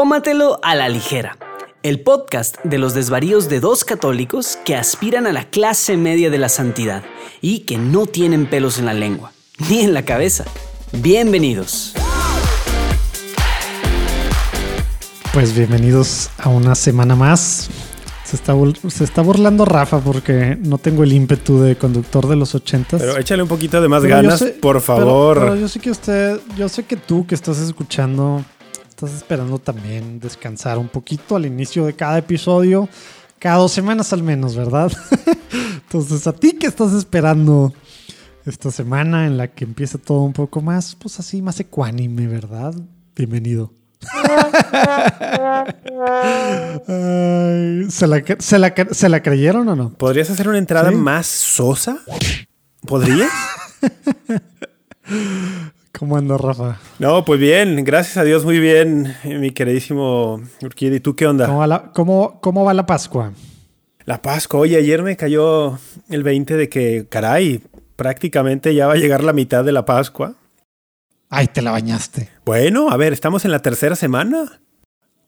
Tómatelo a la ligera. El podcast de los desvaríos de dos católicos que aspiran a la clase media de la santidad y que no tienen pelos en la lengua, ni en la cabeza. Bienvenidos. Pues bienvenidos a una semana más. Se está, se está burlando Rafa porque no tengo el ímpetu de conductor de los ochentas. Pero échale un poquito de más ganas, por favor. pero yo sé que usted, yo sé que tú que estás escuchando estás esperando también descansar un poquito al inicio de cada episodio, cada dos semanas al menos, ¿verdad? Entonces, a ti que estás esperando esta semana en la que empieza todo un poco más, pues así, más ecuánime, ¿verdad? Bienvenido. ¿se, la, creyeron o no? ¿Podrías hacer una entrada más sosa? ¿Podrías? ¿Cómo ando, Rafa? No, pues bien, gracias a Dios, muy bien, mi queridísimo Urquidi. ¿Y tú qué onda? ¿Cómo va, la, cómo, va la Pascua? La Pascua, oye, ayer me cayó el 20 de que, caray, prácticamente ya va a llegar la mitad de la Pascua. Ay, te la bañaste. Bueno, a ver, estamos en la tercera semana.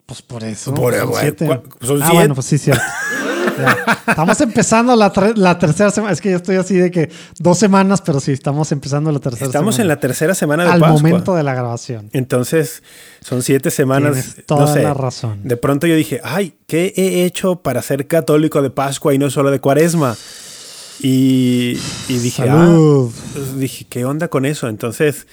Pues por eso. Por, son siete. Son ah, bueno, pues sí, cierto. Estamos empezando la, tercera semana. Es que yo estoy así de que dos semanas, pero sí, estamos empezando la tercera estamos en la tercera semana de Al momento de la grabación. Entonces, son siete semanas. Tienes toda la razón. De pronto yo dije, ay, ¿qué he hecho para ser católico de Pascua y no solo de Cuaresma? Y, dije, ah, pues dije, ¿qué onda con eso? Entonces,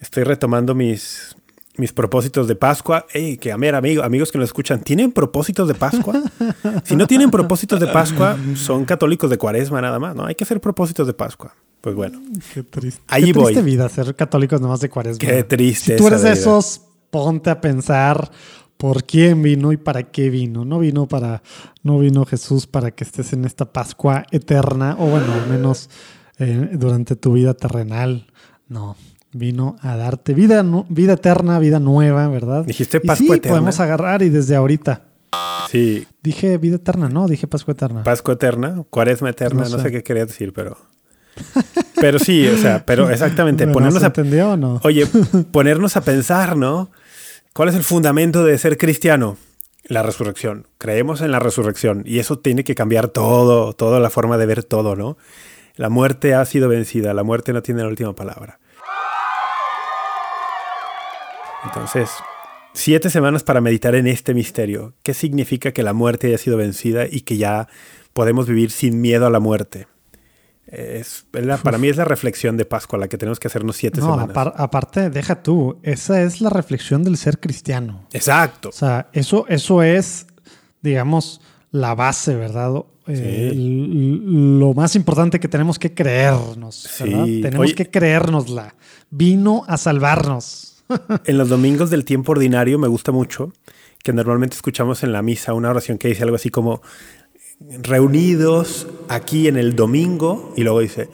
estoy retomando mis, mis propósitos de Pascua. Que a ver, amigo, amigos que nos escuchan, ¿tienen propósitos de Pascua? si no tienen propósitos de Pascua, son católicos de cuaresma nada más, ¿no? Hay que hacer propósitos de Pascua. Pues bueno. Qué triste. Ahí Qué triste vida ser católicos nomás de cuaresma. Qué triste. Si tú eres de esos, ponte a pensar por quién vino y para qué vino. No vino para, no vino Jesús para que estés en esta Pascua eterna, o bueno, al menos eh, durante tu vida terrenal. No, vino a darte vida, vida eterna, vida nueva, ¿verdad? Dijiste Pascua y sí, podemos agarrar y desde ahorita. Sí. Dije vida eterna, ¿no? Dije Pascua eterna. Pascua eterna, cuaresma eterna, no sé, qué quería decir, pero... Pero sí, o sea, pero exactamente, ponernos a... entendió o no? Oye, ponernos a pensar, ¿no? ¿Cuál es el fundamento de ser cristiano? La resurrección. Creemos en la resurrección y eso tiene que cambiar todo, toda la forma de ver todo, ¿no? La muerte ha sido vencida, la muerte no tiene la última palabra. Entonces, siete semanas para meditar en este misterio. ¿Qué significa que la muerte haya sido vencida y que ya podemos vivir sin miedo a la muerte? Es, para mí es la reflexión de Pascua la que tenemos que hacernos siete semanas. aparte, deja tú, esa es la reflexión del ser cristiano. Exacto. O sea, eso, eso es, digamos, la base, ¿verdad? Eh, lo más importante que tenemos que creernos. Tenemos que creérnosla. Vino a salvarnos. En los domingos del tiempo ordinario me gusta mucho que normalmente escuchamos en la misa una oración que dice algo así como reunidos aquí en el domingo y luego dice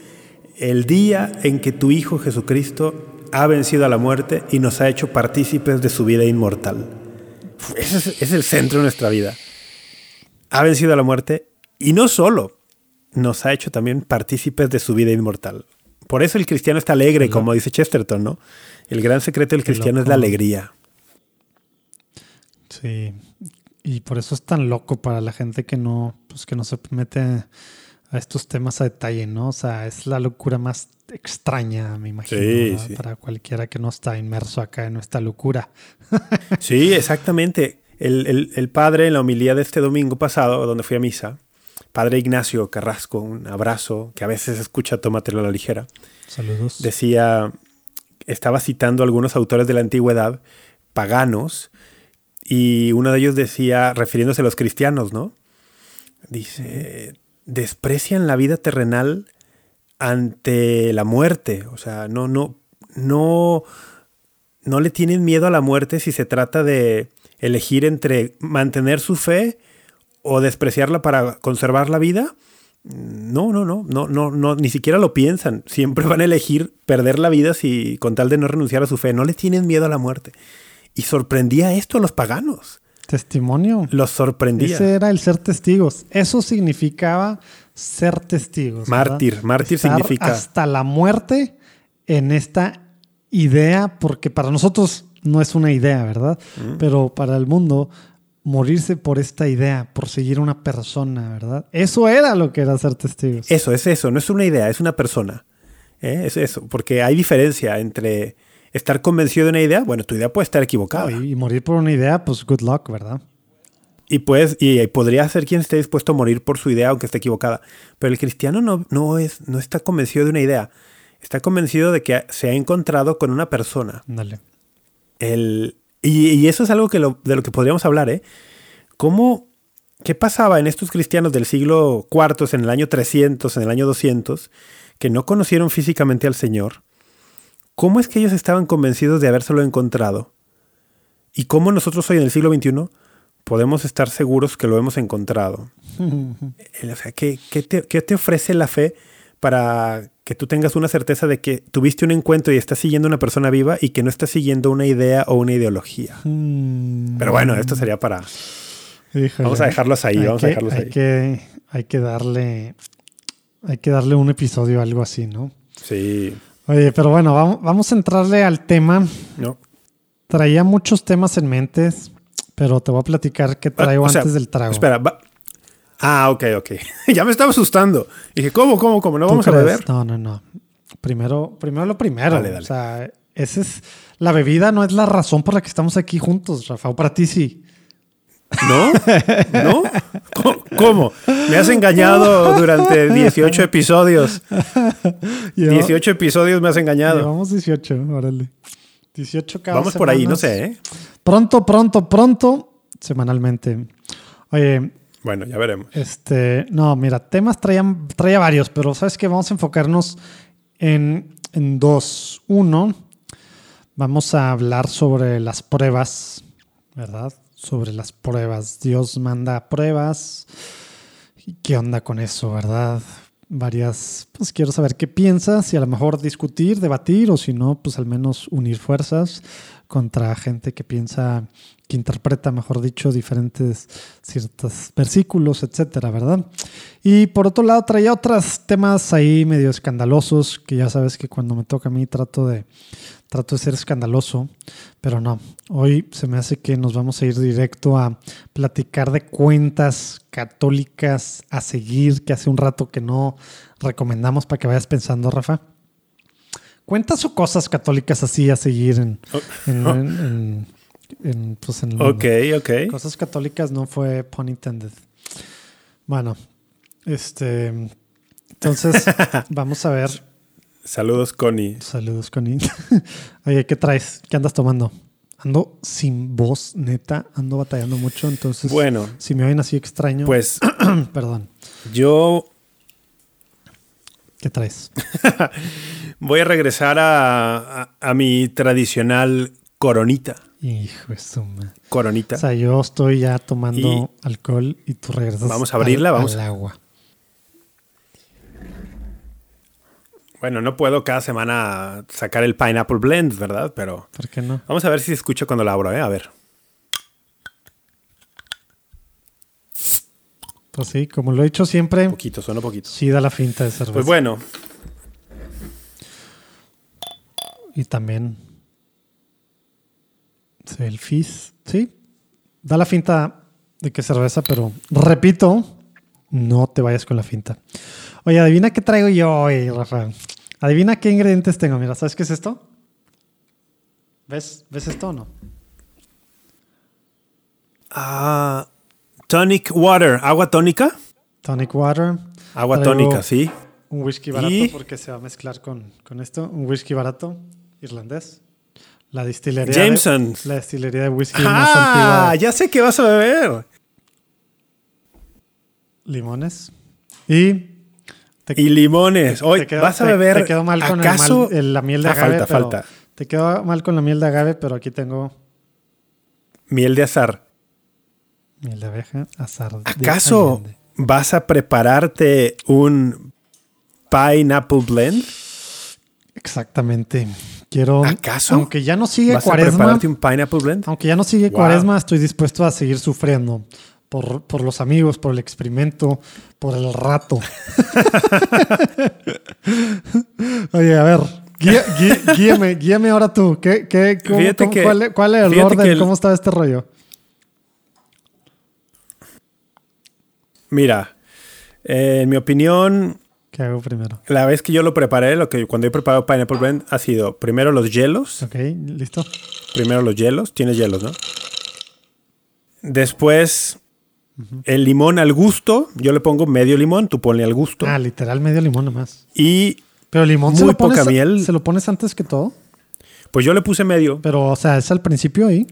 el día en que tu Hijo Jesucristo ha vencido a la muerte y nos ha hecho partícipes de su vida inmortal. Ese es, el centro de nuestra vida. Ha vencido a la muerte y no solo, nos ha hecho también partícipes de su vida inmortal. Por eso el cristiano está alegre, como dice Chesterton, ¿no? El gran secreto del cristiano es la alegría. Sí. Y por eso es tan loco para la gente que no, pues que no se mete a estos temas a detalle, ¿no? O sea, es la locura más extraña, me imagino, sí, para cualquiera que no está inmerso acá en esta locura. sí, exactamente. El, el, padre en la homilía de este domingo pasado, donde fui a misa, padre Ignacio Carrasco, un abrazo, que a veces escucha Tómatelo a la ligera. Saludos. Decía, estaba citando algunos autores de la antigüedad, paganos, y uno de ellos decía, refiriéndose a los cristianos, ¿no? Dice, desprecian la vida terrenal ante la muerte, o sea, no, no, no, no le tienen miedo a la muerte si se trata de elegir entre mantener su fe o despreciarla para conservar la vida. No, no, no, no, no, no, ni siquiera lo piensan. Siempre van a elegir perder la vida si con tal de no renunciar a su fe. No le tienen miedo a la muerte. Y sorprendía esto a los paganos. Testimonio. Los sorprendía. Ese era el ser testigos. Eso significaba ser testigos. Mártir. Mártir significa. Hasta la muerte en esta idea, porque para nosotros no es una idea, ¿verdad? Pero para el mundo, morirse por esta idea, por seguir una persona, ¿verdad? Eso era lo que era ser testigos. Eso, es eso, no es una idea, es una persona. ¿eh? Es eso, porque hay diferencia entre estar convencido de una idea, bueno, tu idea puede estar equivocada. y, y morir por una idea, pues good luck, ¿verdad? Y, pues, y podría ser quien esté dispuesto a morir por su idea, aunque esté equivocada. Pero el cristiano no, no, es, no está convencido de una idea. Está convencido de que se ha encontrado con una persona. Dale. El, y, y eso es algo que lo- de lo que podríamos hablar, ¿eh? ¿Cómo, ¿Qué pasaba en estos cristianos del siglo IV, en el año 300, en el año 200, que no conocieron físicamente al Señor? ¿Cómo es que ellos estaban convencidos de habérselo encontrado? ¿Y cómo nosotros hoy en el siglo XXI podemos estar seguros que lo hemos encontrado? El- O sea, ¿qué, qué te, qué te ofrece la fe para que tú tengas una certeza de que tuviste un encuentro y estás siguiendo una persona viva y que no estás siguiendo una idea o una ideología? Mm, Pero bueno, esto sería para... híjole. Vamos a dejarlos ahí, Hay vamos que- a dejarlos hay ahí. Que, hay que darle. Hay que darle un episodio, algo así, ¿no? Sí, Oye, pero bueno, vamos, vamos a entrarle al tema. no. Traía muchos temas en mente, pero te voy a platicar qué traigo Ah, o sea, antes del trago. Espera, va- Ah, ok, ok. ya me estaba asustando. Dije, ¿cómo, cómo, cómo? ¿No ¿Tú vamos a beber? No, no, no. Primero, primero lo primero. Dale, dale. O sea, ese es la bebida no es la razón por la que estamos aquí juntos, Rafa. O para ti sí. ¿No? ¿No? ¿Cómo- ¿Cómo? Me has engañado durante 18 episodios. Lleva- 18 episodios me has engañado. Llevamos 18, órale. 18 cada Vamos por ahí, no sé, ¿eh? Pronto, pronto, pronto, semanalmente. Oye, Bueno, ya veremos. este, no, mira, temas traían, traía varios, pero sabes que vamos a enfocarnos en, en dos. Uno, vamos a hablar sobre las pruebas, ¿verdad? Sobre las pruebas. Dios manda pruebas. ¿Y ¿Qué onda con eso, verdad? Varias, pues quiero saber qué piensas y a lo mejor discutir, debatir o si no, pues al menos unir fuerzas contra gente que piensa, que interpreta, mejor dicho, diferentes ciertos versículos, etcétera, ¿verdad? Y por otro lado, traía otros temas ahí medio escandalosos, que ya sabes que cuando me toca a mí trato de, trato de ser escandaloso, pero no. Hoy se me hace que nos vamos a ir directo a platicar de cuentas católicas a seguir, que hace un rato que no recomendamos para que vayas pensando, Rafa. Cuentas o cosas católicas así a seguir en, en, en- en- en, pues, en el mundo? Ok, ok. Cosas católicas no fue pun intended. Bueno, este. Entonces, vamos a ver. Saludos, Connie. Saludos, Connie. Oye, ¿qué traes? ¿Qué andas tomando? Ando sin voz, neta. Ando batallando mucho. Entonces, Bueno, si me oyen así extraño, pues perdón. yo ¿Qué traes? voy a regresar a, a- a mi tradicional coronita. Hijo de su ma- Coronita. O sea, yo estoy ya tomando Y- alcohol y tú regresas Vamos a abrirla, al, vamos al agua. Bueno, no puedo cada semana sacar el Pineapple Blend, ¿verdad? Pero ¿Por qué no? vamos a ver si se escucha cuando la abro, ¿eh? A ver. Pues sí, como lo he dicho siempre, Poquito, suena poquito. sí da la finta de cerveza. Pues bueno, Y también el fizz, sí, da la finta de que cerveza, pero repito, no te vayas con la finta. Oye, adivina qué traigo yo hoy, Rafa. Adivina qué ingredientes tengo. Mira, ¿sabes qué es esto? ¿Ves? ¿Ves esto o no? ah, tonic water, agua tónica. Tonic water. Agua tónica, sí. Un whisky barato Y- porque se va a mezclar con, con esto. Un whisky barato irlandés. La distillería. Jameson. De, la distillería de whisky más Ah, antigua. ya sé que vas a beber. Limones. Y. te- Y limones. Hoy vas a beber. Te quedó mal con el ¿Acaso? mal- el- la miel de Ah, agave. falta, falta. Te quedó mal con la miel de agave, pero aquí tengo Miel de azar. Miel de abeja, azar. de ¿Acaso Allende. vas a prepararte un pineapple blend? Exactamente. Quiero. ¿Acaso? Aunque ya no sigue ¿Vas a cuaresma. prepararte un pineapple blend? Aunque ya no sigue Wow. cuaresma, estoy dispuesto a seguir sufriendo. Por, por los amigos, por el experimento, por el rato. Oye, a ver, Guía- gui- guíame, guíame ahora tú. ¿Qué, qué, cómo- Fíjate cómo- que- cuál, cuál es el orden? el- ¿Cómo estaba este rollo? Mira, eh, en mi opinión, ¿Qué hago primero? la vez que yo lo preparé, lo que cuando he preparado Pineapple Blend ha sido primero los hielos. Ok, listo. Primero los hielos. Tienes hielos, ¿no? Después el limón al gusto. Yo le pongo medio limón, tú ponle al gusto. Ah, literal medio limón nomás. Y Pero limón se Muy lo pones, poca miel. se lo pones antes que todo. pues yo le puse medio. Pero, o sea, es al principio ahí.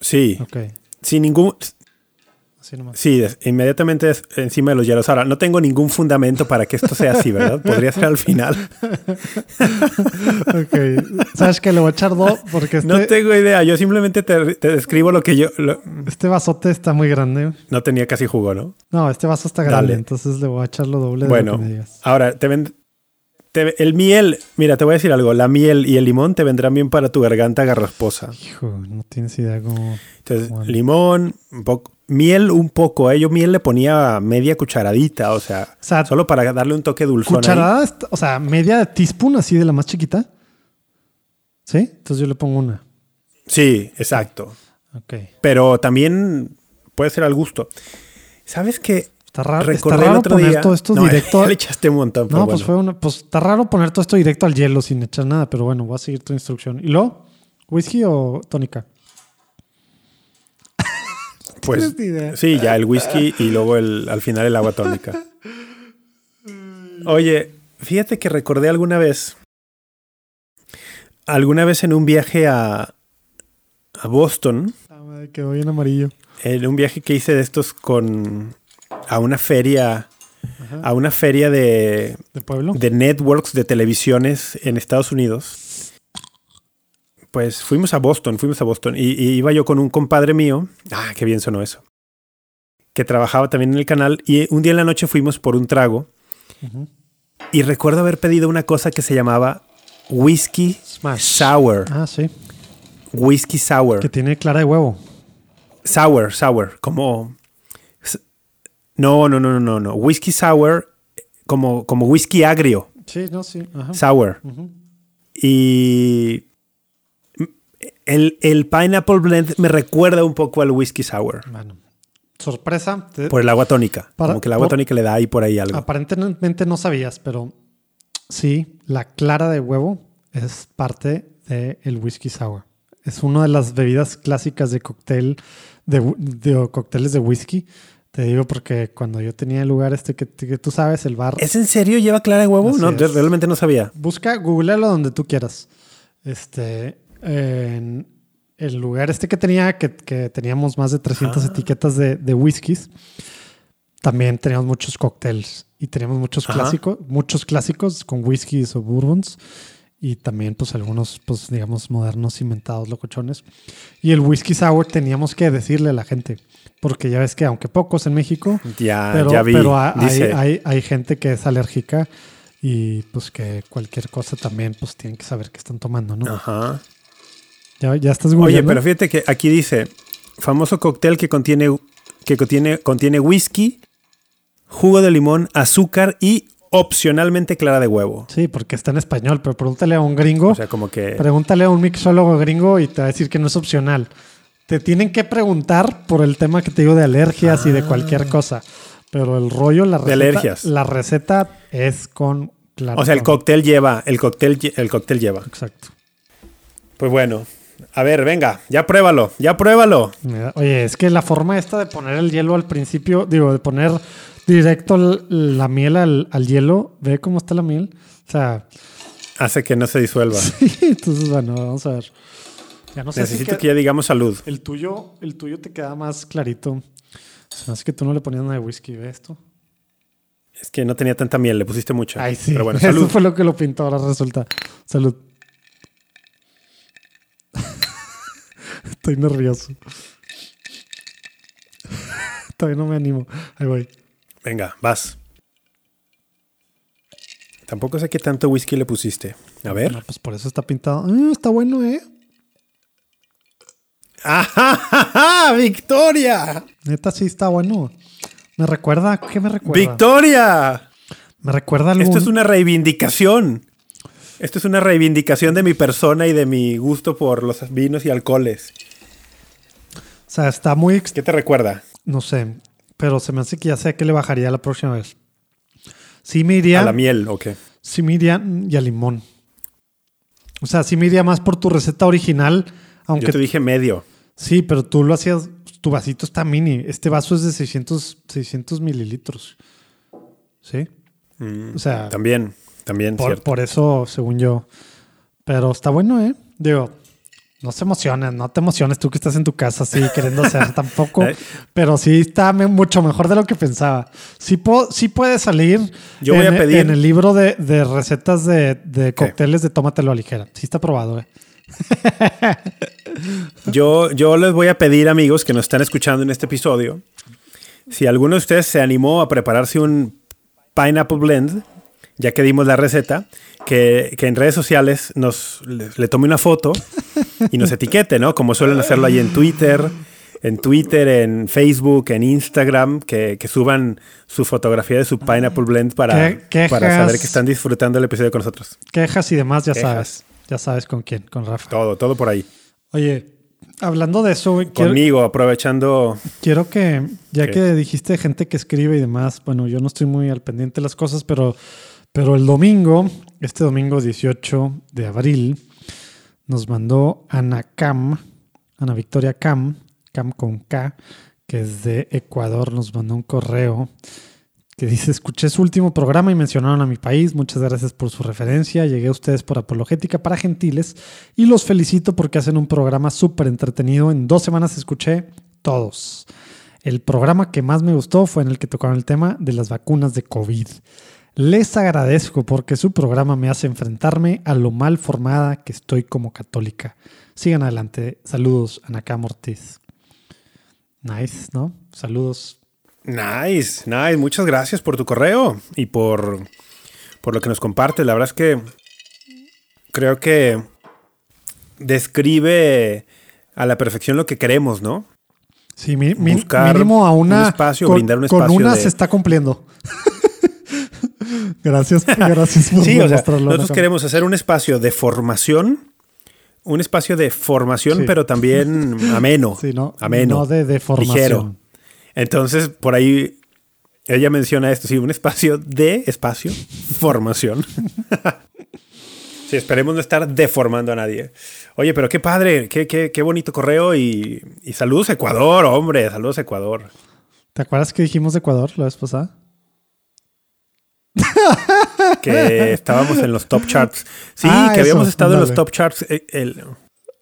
Sí. Ok, Sin ningún. Así nomás. Sí, inmediatamente es- encima de los hielos. Ahora, no tengo ningún fundamento para que esto sea así, ¿verdad? Podría ser al final. Ok, sabes que le voy a echar dos porque este, No tengo idea. Yo simplemente te, te describo lo que yo. lo- este vasote está muy grande. no tenía casi jugo, ¿no? No, este vaso está grande, Dale. entonces le voy a echar lo doble de Bueno, lo que me digas. ahora te ven. Te- el miel, mira, te voy a decir algo. La miel y el limón te vendrán bien para tu garganta garrasposa. Hijo, no tienes idea cómo... Entonces, Bueno. limón, un poco, miel un poco. ¿eh? Yo miel le ponía media cucharadita, o sea, O sea, solo para darle un toque dulzón. Cucharada, o sea, media teaspoon así de la más chiquita. ¿Sí? Entonces yo le pongo una. Sí, exacto. Ok. Pero también puede ser al gusto. ¿Sabes qué? Está raro, está Recordé raro otro poner día. todo esto No, directo. le echaste un montón, pero no, pues fue una. Pues está raro poner todo esto directo al hielo sin echar nada, pero bueno, voy a seguir tu instrucción. ¿Y luego? ¿Whisky o tónica? Pues, sí, ya el whisky y luego el, al final el agua tónica. Oye, fíjate que recordé alguna vez, alguna vez en un viaje a, a Boston, Ah, madre, quedó bien amarillo. en un viaje que hice de estos con a una feria, Ajá. a una feria de, ¿De pueblo? de networks de televisiones en Estados Unidos. Pues fuimos a Boston, fuimos a Boston y, y iba yo con un compadre mío. Ah, qué bien sonó eso. Que trabajaba también en el canal y un día en la noche fuimos por un trago y recuerdo haber pedido una cosa que se llamaba whisky Smash. sour. Ah, sí. Whisky sour. Que tiene clara de huevo. Sour, sour, como No, no, no, no, no, no. Whisky sour como como whisky agrio, Sí, no, sí. Ajá. sour. Y el, el pineapple blend me recuerda un poco al whisky sour. Bueno. Sorpresa. te- Por el agua tónica. Para- como que el agua por- tónica le da ahí por ahí algo. Aparentemente no sabías, pero sí, la clara de huevo es parte del whisky sour. Es una de las bebidas clásicas de cóctel, de, de- cócteles de whisky. Te digo porque cuando yo tenía el lugar este que, que tú sabes, el bar, ¿Es en serio? ¿Lleva clara de huevo? Así No, es. realmente no sabía. busca, googlealo donde tú quieras. Este, en el lugar este que tenía, que, que teníamos más de 300 Ah. etiquetas de, de whiskies, también teníamos muchos cócteles y teníamos muchos Ajá. clásicos, muchos clásicos con whiskies o bourbons y también pues algunos pues digamos modernos inventados locochones. Y el whisky sour teníamos que decirle a la gente, porque ya ves que aunque pocos en México, Ya, pero, ya vi. pero ha- hay, Dice, hay, hay gente que es alérgica y pues que cualquier cosa también pues tienen que saber que están tomando, ¿no? Ajá. Ya, ya estás Oye, pero fíjate que aquí dice, famoso cóctel que contiene, que contiene, contiene whisky, jugo de limón, azúcar y opcionalmente clara de huevo. Sí, porque está en español, pero pregúntale a un gringo, O sea, como que... pregúntale a un mixólogo gringo y te va a decir que no es opcional. Te tienen que preguntar por el tema que te digo de alergias y de cualquier cosa. Pero el rollo, la receta, Ah. alergias. la receta es con claro. O sea, el cóctel lleva, el cóctel, el cóctel lleva. Exacto. Pues bueno, a ver, venga, ya pruébalo, ya pruébalo. Oye, es que la forma esta de poner el hielo al principio, digo, de poner directo la miel al, al hielo, ve cómo está la miel. O sea, Hace que no se disuelva. entonces, bueno, vamos a ver. Ya no sé Necesito si que ya digamos salud. el tuyo, el tuyo te queda más clarito. Hace que tú no le ponías nada de whisky, ¿ve esto? Es que no tenía tanta miel, le pusiste mucha. Ay, sí. Pero bueno, Eso salud. fue lo que lo pintó, ahora resulta. Salud. Estoy nervioso. Todavía no me animo. Ahí voy. Venga, vas. Tampoco sé qué tanto whisky le pusiste. A ver. No, pues por eso está pintado. Ah, está bueno, ¿eh? ¡Ah, ¡Victoria! Neta, sí está bueno. Me recuerda, ¿qué me recuerda? ¡Victoria! Me recuerda. Esto es una reivindicación. Esto es una reivindicación de mi persona y de mi gusto por los vinos y alcoholes. O sea, está muy... ¿Qué te recuerda? No sé, pero se me hace que ya sé que le bajaría la próxima vez. Sí me iría... ¿A la miel o qué? Sí me iría y a limón. O sea, sí me iría más por tu receta original, aunque Yo te dije medio. sí, pero tú lo hacías, tu vasito está mini. Este vaso es de 600, 600 mililitros. ¿Sí? Mm, O sea, También, también, por, cierto. por eso, según yo. Pero está bueno, ¿eh? Digo, no se emociones, no te emociones tú que estás en tu casa así queriendo hacer tampoco. Eh. Pero sí está mucho mejor de lo que pensaba. Sí, po- sí puede salir Yo voy en, a pedir- en el libro de, de recetas de, de cócteles de tómatelo a ligera. Sí está probado, ¿eh? Yo, yo les voy a pedir, amigos, que nos están escuchando en este episodio, si alguno de ustedes se animó a prepararse un Pineapple Blend, ya que dimos la receta, que, que en redes sociales nos le, le tome una foto y nos etiquete, ¿no? Como suelen hacerlo ahí en Twitter, en Twitter, en Facebook, en Instagram, que, que suban su fotografía de su Pineapple Blend para, ¿Qué- quejas? para saber que están disfrutando el episodio con nosotros. Quejas y demás, ya Quejas. sabes. Ya sabes con quién, con Rafa. Todo, todo por ahí. Oye, hablando de eso, güey, quiero, Conmigo, aprovechando quiero que, ya ¿Qué? que dijiste gente que escribe y demás, bueno, yo no estoy muy al pendiente de las cosas, pero, pero el domingo, este domingo 18 de abril, nos mandó Ana Cam, Ana Victoria Cam, Cam con K, que es de Ecuador, nos mandó un correo que dice, escuché su último programa y mencionaron a mi país, muchas gracias por su referencia, llegué a ustedes por Apologética para Gentiles y los felicito porque hacen un programa súper entretenido, en dos semanas escuché todos. El programa que más me gustó fue en el que tocaron el tema de las vacunas de COVID. Les agradezco porque su programa me hace enfrentarme a lo mal formada que estoy como católica. Sigan adelante. Saludos, Anacá Ortiz. Nice, ¿no? Saludos. Nice, nice. Muchas gracias por tu correo y por, por lo que nos compartes. La verdad es que creo que describe a la perfección lo que queremos, ¿no? Sí, mi- mi- Buscar mínimo a una. un espacio, con, brindar un con espacio una de- se está cumpliendo. Gracias, gracias por Sí, o sea, nosotros queremos hacer un espacio de formación, un espacio de formación, Sí. pero también ameno. Sí, no, ameno. no de deformación. ligero. Entonces, por ahí ella menciona esto, sí, un espacio de espacio, formación. sí, esperemos no estar deformando a nadie. Oye, pero qué padre, qué, qué, qué bonito correo y, y saludos Ecuador, hombre, saludos Ecuador. ¿Te acuerdas que dijimos de Ecuador la vez pasada? Que estábamos en los top charts. Sí, Ah, que habíamos eso, estado en los top charts. eh, el-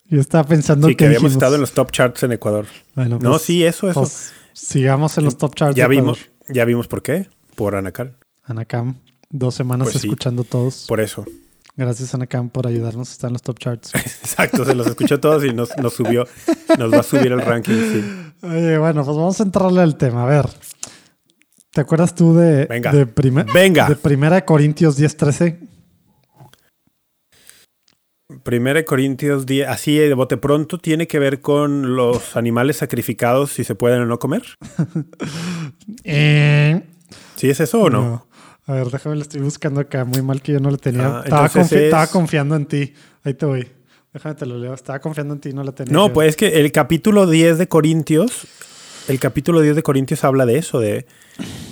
Yo estaba pensando sí, que que habíamos dijimos. estado en los top charts en Ecuador. Bueno, No, pues, sí, eso, eso. pues, sigamos en los top charts. ya de vimos, ya vimos por qué. Por Anacal. Anacam, dos semanas Pues sí. escuchando todos. Por eso. Gracias, Anacam, por ayudarnos a estar en los top charts. Exacto, se los escuchó todos y nos, nos subió. Nos va a subir el ranking, sí. Oye, bueno, pues vamos a entrarle al tema. A ver, ¿te acuerdas tú de, Venga. de, Venga. de Primera de Corintios 10.13? Primera de Corintios 10, así de bote pronto, tiene que ver con los animales sacrificados, si se pueden o no comer. Eh, ¿Sí es eso o no? A ver, déjame, lo estoy buscando acá. Muy mal que yo no le tenía. Ah, estaba, entonces confi- es- estaba confiando en ti. Ahí te voy. Déjame te lo leo. Estaba confiando en ti, no la tenía. No, pues es que el capítulo 10 de Corintios, el capítulo 10 de Corintios habla de eso, de,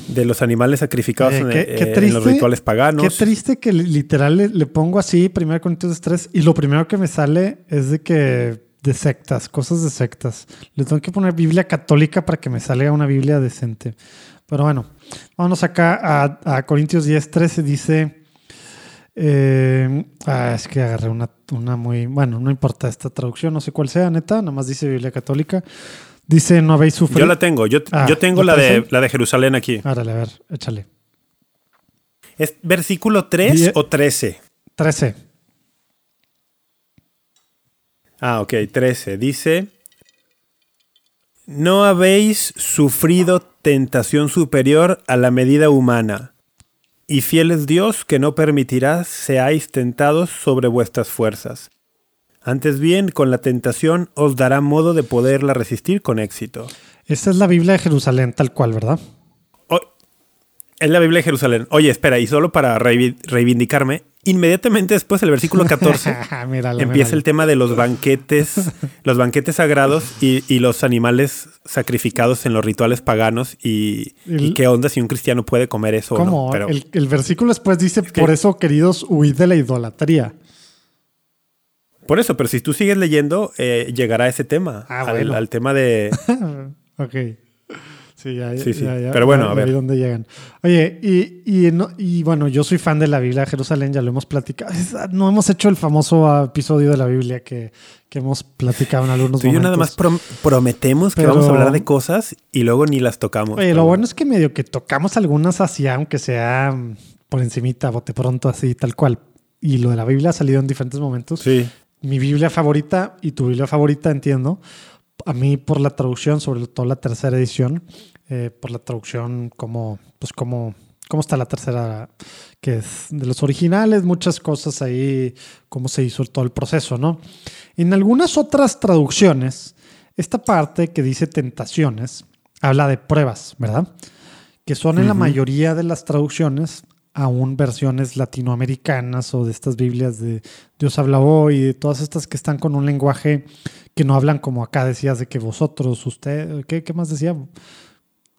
de los animales sacrificados Eh, en, qué- eh, en los rituales paganos. Qué triste que li- literal le, le pongo así, 1 Corintios 3, y lo primero que me sale es de que de sectas, cosas de sectas. Le tengo que poner Biblia católica para que me salga una Biblia decente. Pero bueno, vámonos acá a, a Corintios 10, 13, dice... eh, ah, es que agarré una, una muy... Bueno, no importa esta traducción, no sé cuál sea, neta, nada más dice Biblia católica. Dice, no habéis sufrido... Yo la tengo, yo, Ah, yo tengo ¿la de, la de Jerusalén aquí. Árale, a ver, échale. ¿Es versículo 3 Die- o 13? 13. Ah, ok, 13. Dice, no habéis sufrido tentación superior a la medida humana, y fiel es Dios que no permitirá seáis tentados sobre vuestras fuerzas. Antes bien, con la tentación os dará modo de poderla resistir con éxito. Esta es la Biblia de Jerusalén, tal cual, ¿verdad? O- Es la Biblia de Jerusalén. Oye, espera, y solo para reivindicarme, inmediatamente después del versículo 14 empieza el tema de los banquetes, los banquetes sagrados y, los animales sacrificados en los rituales paganos y, qué onda si un cristiano puede comer eso o no. Pero, el, versículo después dice, por eso, queridos, huid de la idolatría. Por eso, pero si tú sigues leyendo, eh, llegará ese tema, ah, al, al, tema de... ok. Sí, ya, sí, Pero bueno, a ver. dónde llegan. Oye, y, y, bueno, yo soy fan de la Biblia de Jerusalén, ya lo hemos platicado. No hemos hecho el famoso episodio de la Biblia que, hemos platicado en algunos Tú y yo nada más prometemos que vamos a hablar de cosas y luego ni las tocamos. Oye, lo bueno es que medio que tocamos algunas así, aunque sea mm, por encimita, bote pronto, así, tal cual. Y lo de la Biblia ha salido en diferentes momentos. Sí. Mi Biblia favorita y tu Biblia favorita, entiendo a mí por la traducción, sobre todo la tercera edición, eh, por la traducción, como, pues como, cómo está la tercera, que es de los originales, muchas cosas ahí, cómo se hizo todo el proceso, ¿no? En algunas otras traducciones, esta parte que dice tentaciones, habla de pruebas, ¿verdad? Que son en la mayoría de las traducciones aún versiones latinoamericanas o de estas Biblias de Dios habla hoy, de todas estas que están con un lenguaje que no hablan como acá decías de que vosotros, usted, ¿qué, qué más decía?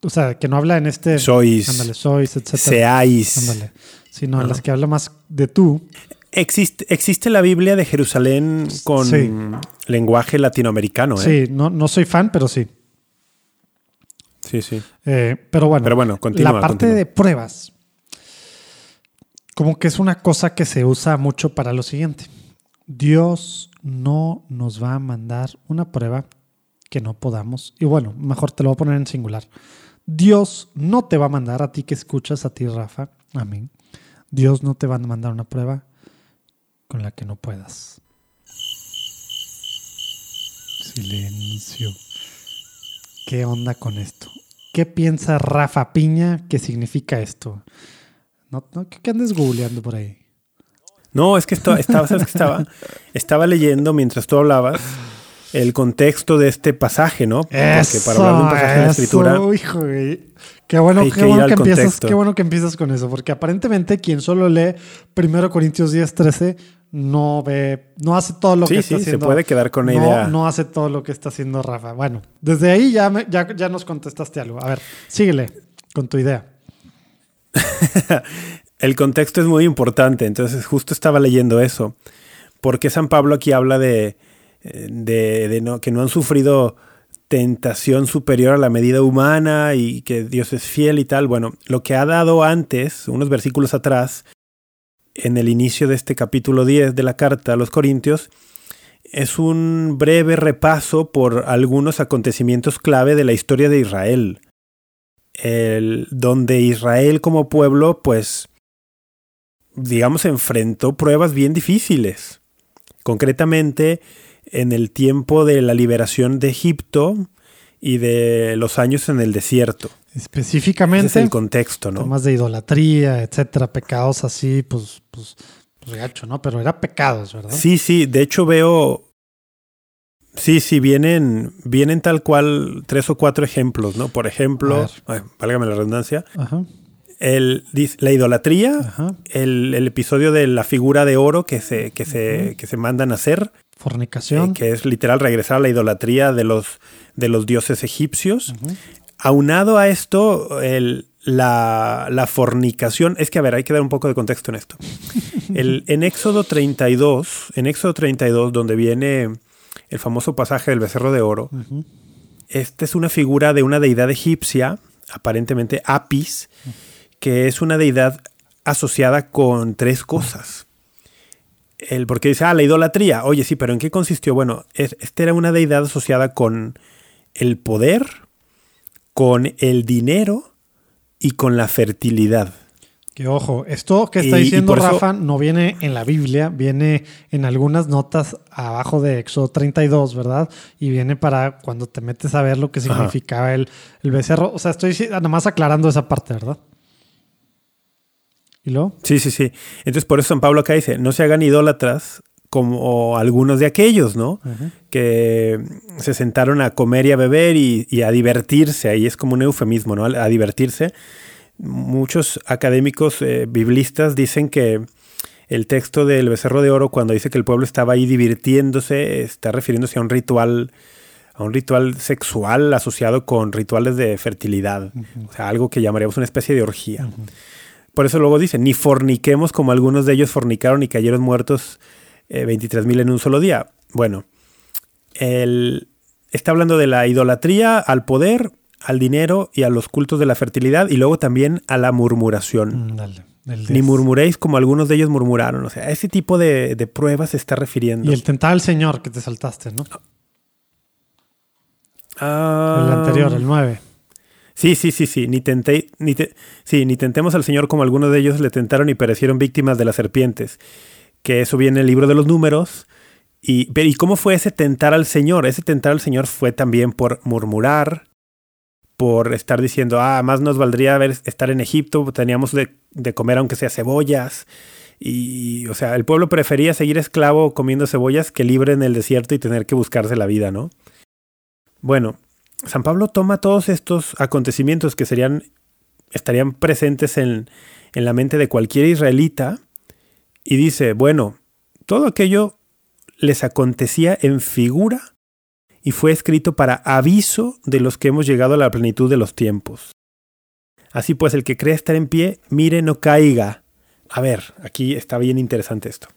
O sea, que no habla en este... Sois. Ándale, sois, etc. Seáis. Ándale. Sino en las que habla más de tú. Existe, existe la Biblia de Jerusalén con lenguaje latinoamericano, ¿eh? Sí, no, no soy fan, pero sí. Sí, sí. Eh, pero bueno, pero bueno continúa, la parte de pruebas, como que es una cosa que se usa mucho para lo siguiente. Dios no nos va a mandar una prueba que no podamos. Y bueno, mejor te lo voy a poner en singular. Dios no te va a mandar a ti que escuchas, a ti Rafa, a mí. Dios no te va a mandar una prueba con la que no puedas. Silencio. ¿Qué onda con esto? ¿Qué piensa Rafa Piña que significa esto? No, ¿Qué andes googleando por ahí? No, es que estaba, estaba, estaba? Estaba leyendo mientras tú hablabas el contexto de este pasaje, ¿no? Porque para hablar de un pasaje de la escritura. Hijo, qué bueno, qué, bueno que empiezas, qué bueno que empiezas con eso, porque aparentemente quien solo lee 1 Corintios 10, 13 no ve, no hace todo lo que está haciendo. se puede quedar con la no, idea. No hace todo lo que está haciendo Rafa. Bueno, desde ahí ya, ya, ya nos contestaste algo. A ver, síguele con tu idea. el contexto es muy importante, entonces justo estaba leyendo eso, porque San Pablo aquí habla de, no, que no han sufrido tentación superior a la medida humana y que Dios es fiel y tal. Bueno, lo que ha dado antes, unos versículos atrás, en el inicio de este capítulo 10 de la carta a los Corintios, es un breve repaso por algunos acontecimientos clave de la historia de Israel. El, donde Israel como pueblo, pues, digamos, enfrentó pruebas bien difíciles. Concretamente, en el tiempo de la liberación de Egipto y de los años en el desierto. Específicamente. Ese es el contexto, ¿no? Temas de idolatría, etcétera, pecados así, pues, pues, pues gacho, ¿no? Pero era pecados, ¿verdad? Sí, sí. De hecho, veo. Sí, sí, vienen, vienen tal cual tres o cuatro ejemplos, ¿no? Por ejemplo, válgame la redundancia. Ajá el, la idolatría, el, episodio de la figura de oro que se, que se, que se mandan a hacer. Fornicación. Eh, que es literal regresar a la idolatría de los, de los dioses egipcios. Aunado a esto, el, la, la, fornicación. Es que, a ver, hay que dar un poco de contexto en esto. el, en Éxodo 32, en Éxodo 32, donde viene el famoso pasaje del becerro de oro, esta es una figura de una deidad egipcia, aparentemente Apis, que es una deidad asociada con tres cosas. El, porque dice, ah, la idolatría. Oye, sí, pero ¿en qué consistió? Bueno, esta era una deidad asociada con el poder, con el dinero y con la fertilidad. Que ojo, esto que está diciendo Rafa no viene en la Biblia, viene en algunas notas abajo de Éxodo 32, ¿verdad? Y viene para cuando te metes a ver lo que significaba el, el, becerro. O sea, estoy nada más aclarando esa parte, ¿verdad? ¿Y luego? Sí, sí, sí. Entonces por eso San Pablo acá dice, no se hagan idólatras como algunos de aquellos, ¿no? Que se sentaron a comer y a beber y, a divertirse, ahí es como un eufemismo, ¿no? A divertirse muchos académicos eh, biblistas dicen que el texto del becerro de oro, cuando dice que el pueblo estaba ahí divirtiéndose, está refiriéndose a un ritual, a un ritual sexual asociado con rituales de fertilidad. O sea, algo que llamaríamos una especie de orgía. Por eso luego dice, ni forniquemos como algunos de ellos fornicaron y cayeron muertos eh, 23 mil en un solo día. Bueno, él está hablando de la idolatría al poder, al dinero y a los cultos de la fertilidad y luego también a la murmuración. Mm, dale, Ni murmuréis como algunos de ellos murmuraron. O sea, a ese tipo de, de pruebas se está refiriendo. Y el tentar al Señor que te saltaste, ¿no? Ah, El anterior, el 9. Sí, sí, sí, sí. Ni, tenté, ni, te- sí, ni tentemos al Señor como algunos de ellos le tentaron y perecieron víctimas de las serpientes. Que eso viene en el libro de los números. Y, pero, ¿y cómo fue ese tentar al Señor? Ese tentar al Señor fue también por murmurar, por estar diciendo, ah, más nos valdría estar en Egipto, teníamos de, de comer aunque sea cebollas. Y, o sea, el pueblo prefería seguir esclavo comiendo cebollas que libre en el desierto y tener que buscarse la vida, ¿no? Bueno, San Pablo toma todos estos acontecimientos que serían, estarían presentes en, en la mente de cualquier israelita y dice, bueno, todo aquello les acontecía en figura y fue escrito para aviso de los que hemos llegado a la plenitud de los tiempos. Así pues, el que cree estar en pie, mire, no caiga. A ver, aquí está bien interesante esto.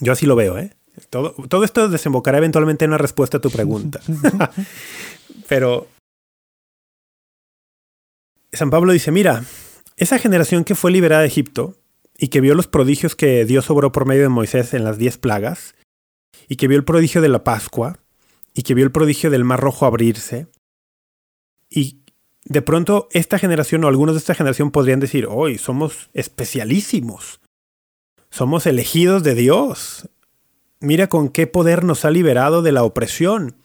Yo así lo veo, ¿eh? Todo, todo esto desembocará eventualmente en una respuesta a tu pregunta. Pero San Pablo dice, mira, esa generación que fue liberada de Egipto y que vio los prodigios que Dios obró por medio de Moisés en las diez plagas, y que vio el prodigio de la Pascua, y que vio el prodigio del Mar Rojo abrirse, y de pronto esta generación o algunos de esta generación podrían decir, hoy somos especialísimos, somos elegidos de Dios, mira con qué poder nos ha liberado de la opresión,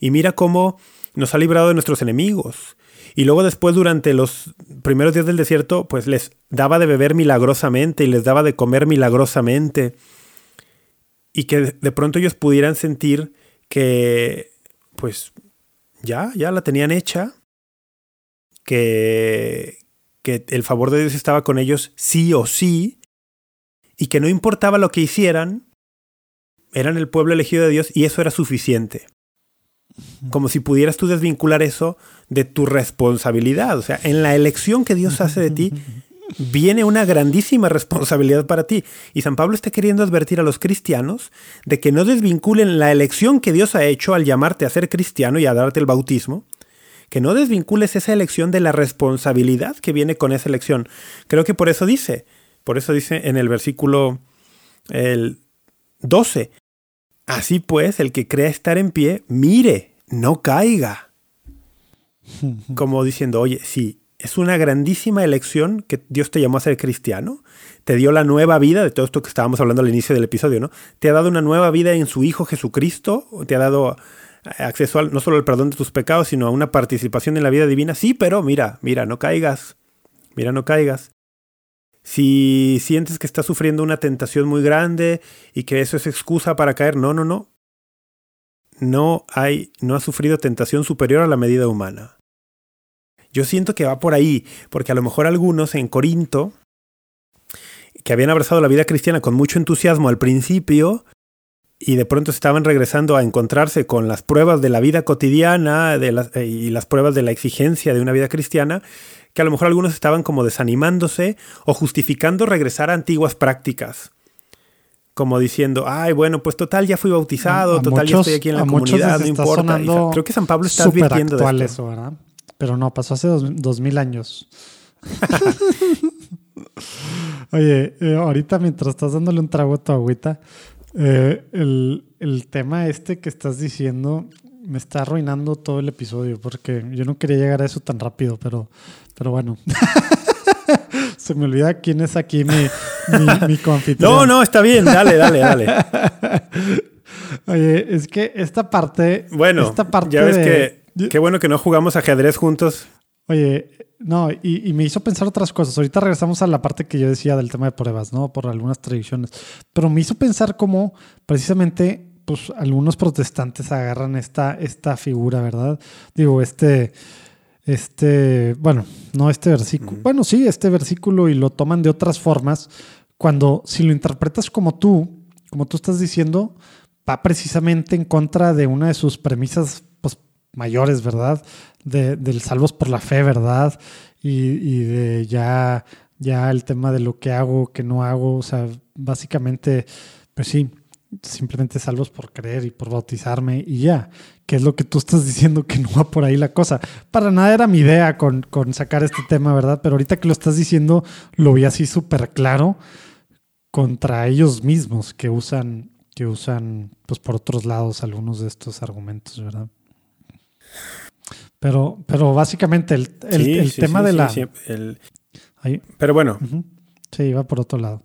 y mira cómo nos ha librado de nuestros enemigos. Y luego después durante los primeros días del desierto, pues les daba de beber milagrosamente y les daba de comer milagrosamente. Y que de pronto ellos pudieran sentir que, pues, ya, ya la tenían hecha. Que, que el favor de Dios estaba con ellos sí o sí. Y que no importaba lo que hicieran, eran el pueblo elegido de Dios y eso era suficiente como si pudieras tú desvincular eso de tu responsabilidad. O sea, en la elección que Dios hace de ti, viene una grandísima responsabilidad para ti. Y San Pablo está queriendo advertir a los cristianos de que no desvinculen la elección que Dios ha hecho al llamarte a ser cristiano y a darte el bautismo, que no desvincules esa elección de la responsabilidad que viene con esa elección. Creo que por eso dice, por eso dice en el versículo el 12, Así pues, el que crea estar en pie, mire, no caiga. Como diciendo, oye, sí, es una grandísima elección que Dios te llamó a ser cristiano. Te dio la nueva vida, de todo esto que estábamos hablando al inicio del episodio, ¿no? Te ha dado una nueva vida en su Hijo Jesucristo. Te ha dado acceso al, no solo al perdón de tus pecados, sino a una participación en la vida divina. Sí, pero mira, mira, no caigas. Mira, no caigas. Si sientes que estás sufriendo una tentación muy grande y que eso es excusa para caer, no, no, no. No hay, no has sufrido tentación superior a la medida humana. Yo siento que va por ahí, porque a lo mejor algunos en Corinto, que habían abrazado la vida cristiana con mucho entusiasmo al principio, y de pronto estaban regresando a encontrarse con las pruebas de la vida cotidiana de las, y las pruebas de la exigencia de una vida cristiana, que a lo mejor algunos estaban como desanimándose o justificando regresar a antiguas prácticas. Como diciendo, ay, bueno, pues total, ya fui bautizado, A total, ya estoy aquí en la comunidad, no importa. Creo que San Pablo está advirtiendo de esto. eso, ¿verdad? Pero no, pasó hace dos, dos mil años. Oye, eh, ahorita mientras estás dándole un trago a tu agüita, eh, el, el tema este que estás diciendo me está arruinando todo el episodio porque yo no quería llegar a eso tan rápido, pero, pero bueno. Se me olvida quién es aquí mi, mi, mi. No, no, está bien, dale, dale, dale. Oye, es que esta parte. Bueno, esta parte ya ves de- que qué bueno que no jugamos ajedrez juntos. Oye, no, y, y me hizo pensar otras cosas. Ahorita regresamos a la parte que yo decía del tema de pruebas, ¿no? Por algunas tradiciones. Pero me hizo pensar cómo precisamente, pues, algunos protestantes agarran esta, esta figura, ¿verdad? Digo, este, este, bueno, no este versículo, bueno, sí, este versículo y lo toman de otras formas, cuando si lo interpretas como tú, como tú estás diciendo, va precisamente en contra de una de sus premisas mayores, ¿verdad? De, del salvos por la fe, ¿verdad? Y, y, de ya, ya el tema de lo que hago, que no hago, o sea, básicamente, pues sí, simplemente salvos por creer y por bautizarme y ya, que es lo que tú estás diciendo que no va por ahí la cosa. Para nada era mi idea con, con sacar este tema, ¿verdad? Pero ahorita que lo estás diciendo, lo vi así súper claro contra ellos mismos que usan, que usan, pues por otros lados, algunos de estos argumentos, ¿verdad? Pero, pero básicamente el, el, tema de la... pero bueno. Sí, va por otro lado.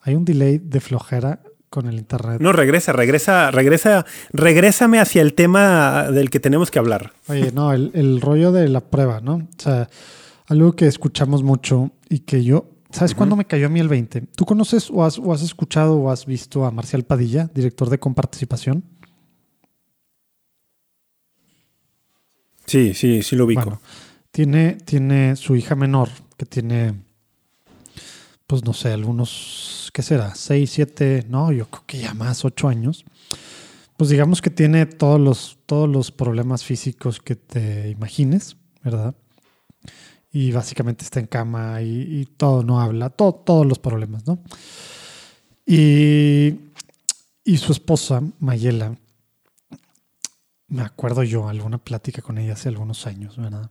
Hay un delay de flojera con el internet. No, regresa, regresa, regresa, regrésame hacia el tema del que tenemos que hablar. Oye, no, el, el rollo de la prueba, ¿no? O sea, algo que escuchamos mucho y que yo, ¿sabes cuándo me cayó a mí el 20? ¿Tú conoces o has, o has escuchado o has visto a Marcial Padilla, director de Comparticipación? Sí, sí, sí lo ubico. tiene, tiene su hija menor, que tiene, pues no sé, algunos, ¿qué será? Seis, siete, no, yo creo que ya más, ocho años. Pues digamos que tiene todos los, todos los problemas físicos que te imagines, ¿verdad? Y básicamente está en cama y, todo, no habla, todo, todos los problemas, ¿no? Y, y su esposa, Mayela, me acuerdo yo, alguna plática con ella hace algunos años, ¿verdad?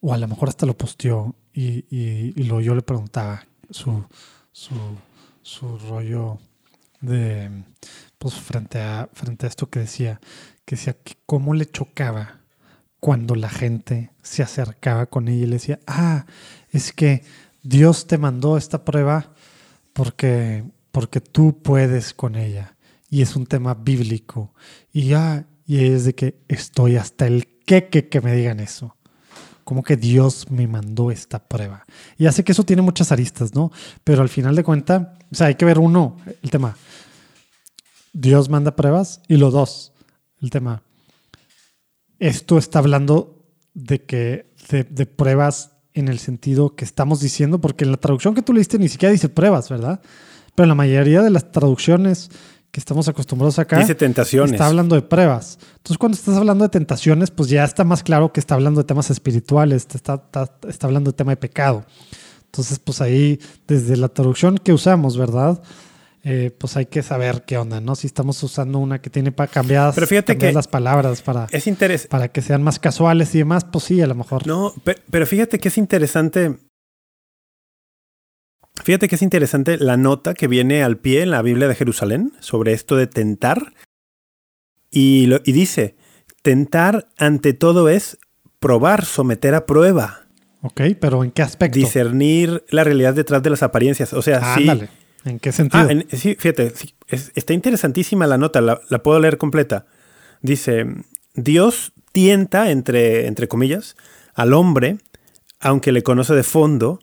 O a lo mejor hasta lo posteó y, y, yo le preguntaba su, su, su, rollo de, pues frente a, frente a esto que decía, que decía que cómo le chocaba cuando la gente se acercaba con ella y le decía, ah, es que Dios te mandó esta prueba porque, porque tú puedes con ella. Y es un tema bíblico. Y ya, y es de que estoy hasta el que que me digan eso. Como que Dios me mandó esta prueba. Y hace que eso tiene muchas aristas, ¿no? Pero al final de cuentas, o sea, hay que ver uno, el tema. Dios manda pruebas. Y lo dos, el tema. Esto está hablando de que de, de pruebas en el sentido que estamos diciendo, porque en la traducción que tú leíste ni siquiera dice pruebas, ¿verdad? Pero en la mayoría de las traducciones que estamos acostumbrados acá. Dice tentaciones. Está hablando de pruebas. Entonces, cuando estás hablando de tentaciones, pues ya está más claro que está hablando de temas espirituales, está, está, hablando de tema de pecado. Entonces, pues ahí, desde la traducción que usamos, ¿verdad? Eh, pues hay que saber qué onda, ¿no? Si estamos usando una que tiene para cambiar las palabras para, es para que sean más casuales y demás, pues sí, a lo mejor. No, pero fíjate que es interesante Fíjate que es interesante la nota que viene al pie en la Biblia de Jerusalén sobre esto de tentar. Y, y dice, tentar ante todo es probar, someter a prueba. Ok, pero ¿en qué aspecto? Discernir la realidad detrás de las apariencias. O sea, sí. ¿En qué sentido? Ah, sí, fíjate, está interesantísima la nota, la, puedo leer completa. Dice, Dios tienta, entre, entre comillas, al hombre, aunque le conoce de fondo,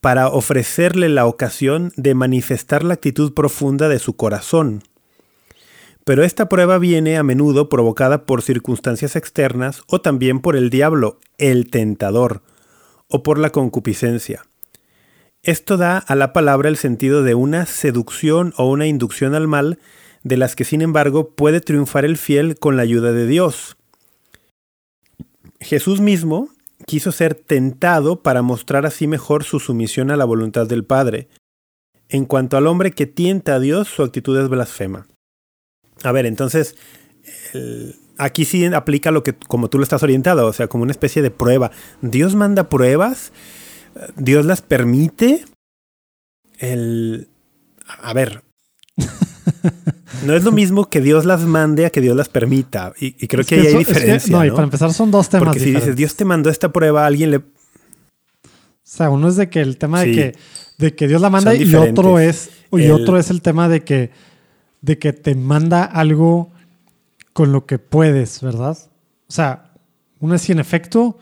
para ofrecerle la ocasión de manifestar la actitud profunda de su corazón. Pero esta prueba viene a menudo provocada por circunstancias externas o también por el diablo, el tentador, o por la concupiscencia. Esto da a la palabra el sentido de una seducción o una inducción al mal, de las que sin embargo puede triunfar el fiel con la ayuda de Dios. Jesús mismo, quiso ser tentado para mostrar así mejor su sumisión a la voluntad del Padre. En cuanto al hombre que tienta a Dios, su actitud es blasfema. A ver, entonces, aquí sí aplica lo que, como tú lo estás orientado, o sea, como una especie de prueba. Dios manda pruebas, Dios las permite. El, a ver, no es lo mismo que Dios las mande a que Dios las permita. Y, creo que, ahí hay diferencia. no, y para empezar son dos temas. Porque si dices, Dios te mandó esta prueba, a alguien le. O sea, uno es de que el tema de, que, de que Dios la manda y otro es. Y otro es el tema de que, de que te manda algo con lo que puedes, ¿verdad? O sea, uno es sin efecto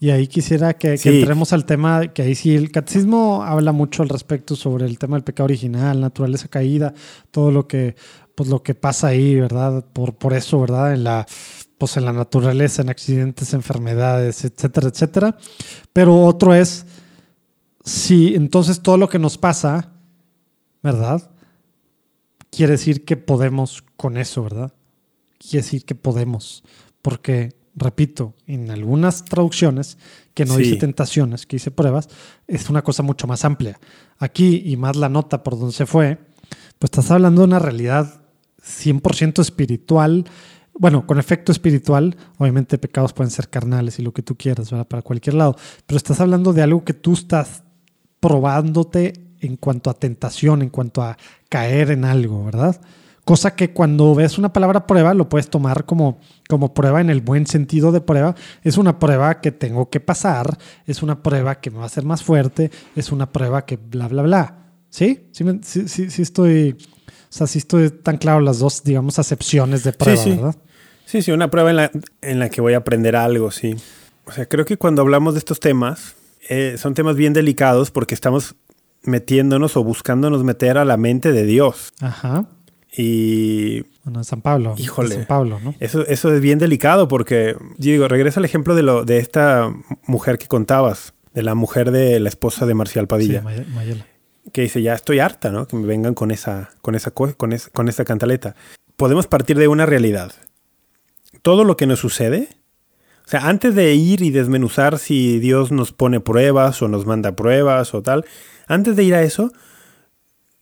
y ahí quisiera que, entremos al tema, que ahí sí el catecismo habla mucho al respecto sobre el tema del pecado original, naturaleza caída, todo lo que, pues lo que pasa ahí, ¿verdad? Por, por eso, ¿verdad? En la, pues en la naturaleza, en accidentes, enfermedades, etcétera, etcétera. Pero otro es si entonces todo lo que nos pasa, ¿verdad? Quiere decir que podemos con eso, ¿verdad? Quiere decir que podemos. Porque, repito, en algunas traducciones, que no Sí. dice tentaciones, que dice pruebas, es una cosa mucho más amplia. Aquí, y más la nota por donde se fue, pues estás hablando de una realidad 100% espiritual, bueno, con efecto espiritual, obviamente pecados pueden ser carnales y lo que tú quieras, ¿verdad? Para cualquier lado, pero estás hablando de algo que tú estás probándote en cuanto a tentación, en cuanto a caer en algo, ¿verdad? Cosa que cuando ves una palabra prueba lo puedes tomar como, como prueba en el buen sentido de prueba. Es una prueba que tengo que pasar, es una prueba que me va a hacer más fuerte, es una prueba que bla, bla, bla. ¿Sí? Sí, sí, sí- sí estoy... O sea, sí estoy tan claro las dos, digamos, acepciones de prueba, sí. ¿verdad? Sí, sí, una prueba en la, en la que voy a aprender algo, sí. O sea, creo que cuando hablamos de estos temas, eh, son temas bien delicados porque estamos metiéndonos o buscándonos meter a la mente de Dios. Ajá. Y Bueno, de San Pablo. Híjole. San Pablo, ¿no? eso, eso es bien delicado porque, yo digo, regresa al ejemplo de, lo, de esta mujer que contabas, de la mujer de la esposa de Marcial Padilla. Sí, May- Mayela. que dice, ya estoy harta, ¿no? Que me vengan con esa, con esa, co- con es- con esa cantaleta. Podemos partir de una realidad. Todo lo que nos sucede, o sea, antes de ir y desmenuzar si Dios nos pone pruebas o nos manda pruebas o tal, antes de ir a eso,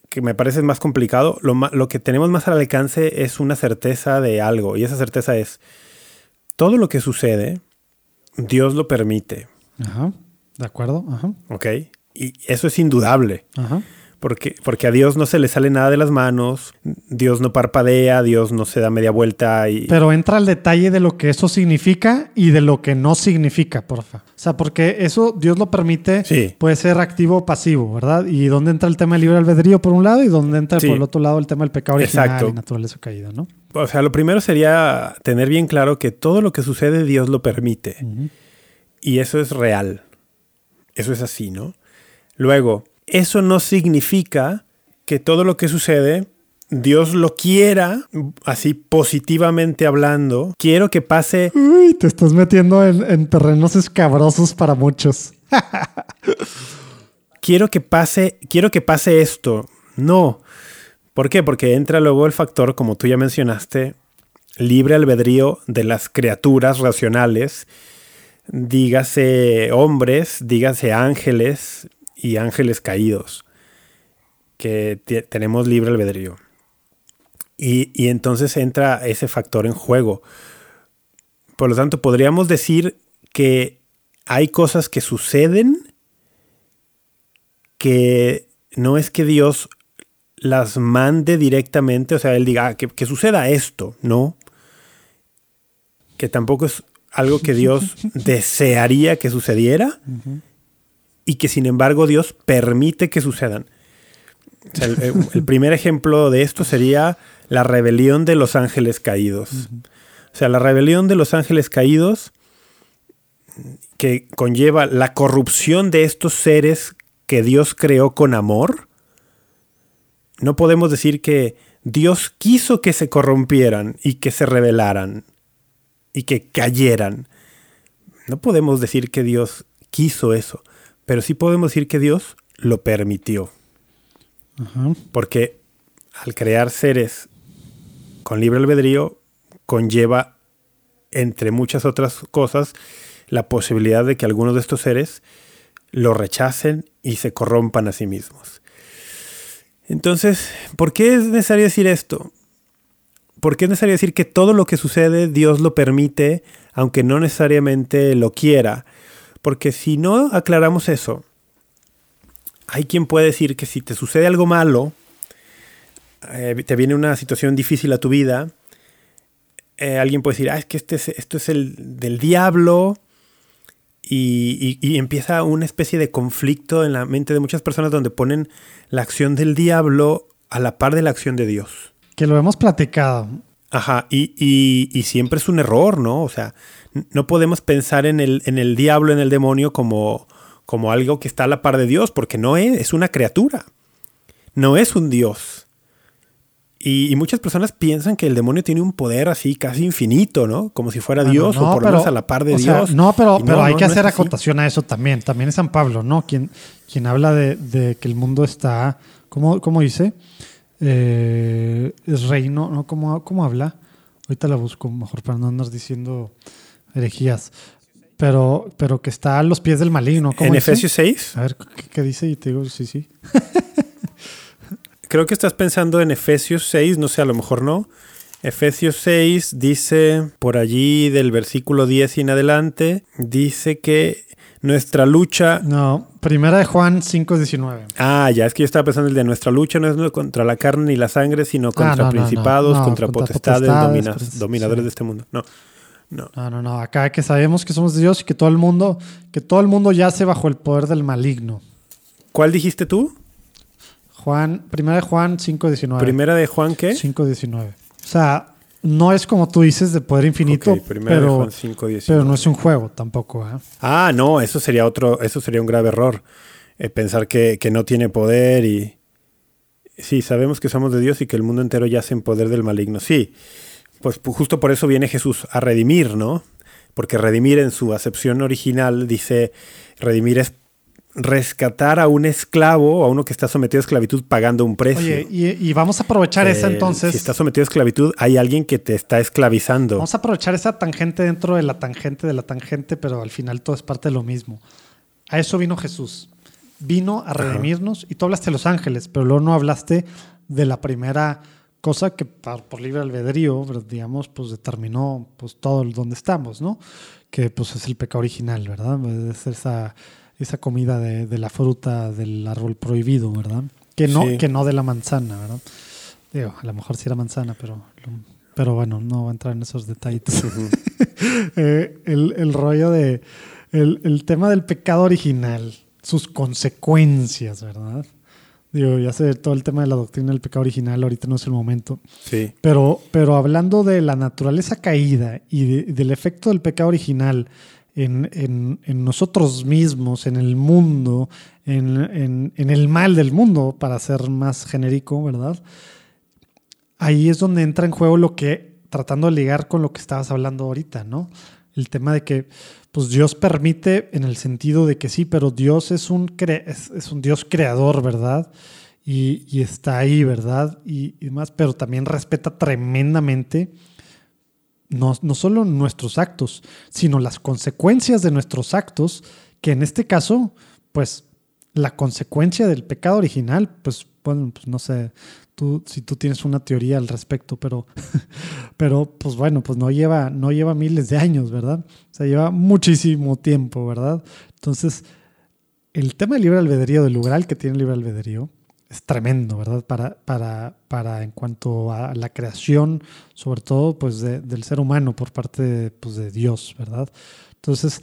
que me parece más complicado, lo, lo que tenemos más al alcance es una certeza de algo. Y esa certeza es, todo lo que sucede, Dios lo permite, Ajá. De acuerdo. Ajá. ¿ok? Y eso es indudable. Ajá. Porque, porque a Dios no se le sale nada de las manos, Dios no parpadea, Dios no se da media vuelta y... Pero entra al detalle de lo que eso significa y de lo que no significa, porfa. O sea, porque eso Dios lo permite, Sí. puede ser activo o pasivo, ¿verdad? Y dónde entra el tema del libre albedrío por un lado y dónde entra Sí. por el otro lado el tema del pecado original Exacto. y naturaleza caída, ¿no? O sea, lo primero sería tener bien claro que todo lo que sucede Dios lo permite. Y eso es real. Eso es así, ¿no? Luego, eso no significa que todo lo que sucede Dios lo quiera, así positivamente hablando. Quiero que pase Uy, te estás metiendo en, en terrenos escabrosos para muchos. quiero que pase, quiero que pase esto. No. ¿Por qué? Porque entra luego el factor, como tú ya mencionaste, libre albedrío de las criaturas racionales, dígase hombres, dígase ángeles y ángeles caídos, que te- tenemos libre albedrío. Y, y entonces entra ese factor en juego. Por lo tanto, podríamos decir que hay cosas que suceden que no es que Dios las mande directamente, o sea, Él diga "Ah, que, que suceda esto, no. Que tampoco es algo que Dios desearía que sucediera y que sin embargo Dios permite que sucedan. O sea, el, el primer ejemplo de esto sería la rebelión de los ángeles caídos. O sea, la rebelión de los ángeles caídos que conlleva la corrupción de estos seres que Dios creó con amor, no podemos decir que Dios quiso que se corrompieran y que se rebelaran y que cayeran. No podemos decir que Dios quiso eso, pero sí podemos decir que Dios lo permitió. Ajá. Porque al crear seres con libre albedrío conlleva, entre muchas otras cosas, la posibilidad de que algunos de estos seres lo rechacen y se corrompan a sí mismos. Entonces, ¿por qué es necesario decir esto? ¿Por qué es necesario decir que todo lo que sucede Dios lo permite, aunque no necesariamente lo quiera? Porque si no aclaramos eso, hay quien puede decir que si te sucede algo malo, eh, te viene una situación difícil a tu vida, eh, alguien puede decir, ah, es que este es- esto es el del diablo, y, y- y empieza una especie de conflicto en la mente de muchas personas donde ponen la acción del diablo a la par de la acción de Dios. Que lo hemos platicado. Ajá, y, y- y siempre es un error, ¿no? O sea, no podemos pensar en el, en el diablo, en el demonio, como, como algo que está a la par de Dios, porque no es, es una criatura, no es un Dios. Y, muchas personas piensan que el demonio tiene un poder así casi infinito, ¿no? Como si fuera Dios o por lo menos a la par de Dios. no, pero, pero hay que hacer acotación a eso también. También es San Pablo, ¿no? Quien, quien habla de, que el mundo está, ¿cómo, cómo dice? Eh, es reino, ¿no? ¿Cómo, ¿Cómo habla? Ahorita la busco mejor para no andar diciendo herejías. Pero, pero que está a los pies del maligno. ¿En Efesios 6? A ver, ¿qué, dice? Y te digo, sí, sí. Creo que estás pensando en Efesios 6, no sé, a lo mejor no. Efesios 6 dice por allí del versículo 10 y en adelante, dice que nuestra lucha... No, primera de Juan 5.19. Ah, ya, es que yo estaba pensando el de nuestra lucha no es contra la carne ni la sangre, sino ah, contra principados, contra, potestades, dominadores de este mundo. No. No. no, no. Acá que sabemos que somos Dios y que todo el mundo, que todo el mundo yace bajo el poder del maligno. ¿Cuál dijiste tú? Juan, primera de Juan 5.19. ¿Primera de Juan qué? 5.19. O sea, no es como tú dices de poder infinito, pero, pero no es un juego tampoco. ¿eh? Ah, no, eso sería otro, eso sería un grave error. Eh, pensar que, no tiene poder y... Sí, sabemos que somos de Dios y que el mundo entero yace en poder del maligno. Sí, pues justo por eso viene Jesús a redimir, ¿no? Porque redimir en su acepción original dice, redimir es rescatar a un esclavo, a uno que está sometido a esclavitud pagando un precio. Oye, y, vamos a aprovechar esa eh, entonces. Si está sometido a esclavitud, hay alguien que te está esclavizando. Vamos a aprovechar esa tangente dentro de la tangente de la tangente, pero al final todo es parte de lo mismo. A eso vino Jesús. Vino a redimirnos y tú hablaste de los ángeles, pero luego no hablaste de la primera cosa que por, libre albedrío, digamos, pues determinó pues todo donde estamos, ¿no? Que pues es el pecado original, ¿verdad? Es esa esa comida de, la fruta del árbol prohibido, ¿verdad? Que no, que no de la manzana, ¿verdad? Digo, a lo mejor sí era manzana, pero, pero bueno, no voy a entrar en esos detallitos. Eh, el, rollo de. El, tema del pecado original, sus consecuencias, ¿verdad? Digo, ya sé todo el tema de la doctrina del pecado original, ahorita no es el momento. Sí. Pero, pero hablando de la naturaleza caída y del efecto del pecado original en, nosotros mismos, en el mundo, en, el mal del mundo, para ser más genérico, ¿verdad? Ahí es donde entra en juego lo que, tratando de ligar con lo que estabas hablando ahorita, ¿no? El tema de que, pues Dios permite en el sentido de que sí, pero Dios es un, es, un Dios creador, ¿verdad? Y, está ahí, ¿verdad? Y, y demás, pero también respeta tremendamente no, no solo nuestros actos, sino las consecuencias de nuestros actos, que en este caso, pues la consecuencia del pecado original, pues bueno, pues no sé, tú, si tú tienes una teoría al respecto, pero, pero pues bueno, pues no lleva, no lleva miles de años, ¿verdad? O sea, lleva muchísimo tiempo, ¿verdad? Entonces, el tema del libre albedrío, del lugar que tiene el libre albedrío, es tremendo, ¿verdad? Para, para, para en cuanto a la creación, sobre todo, pues, del ser humano por parte de, pues, de Dios, ¿verdad? Entonces,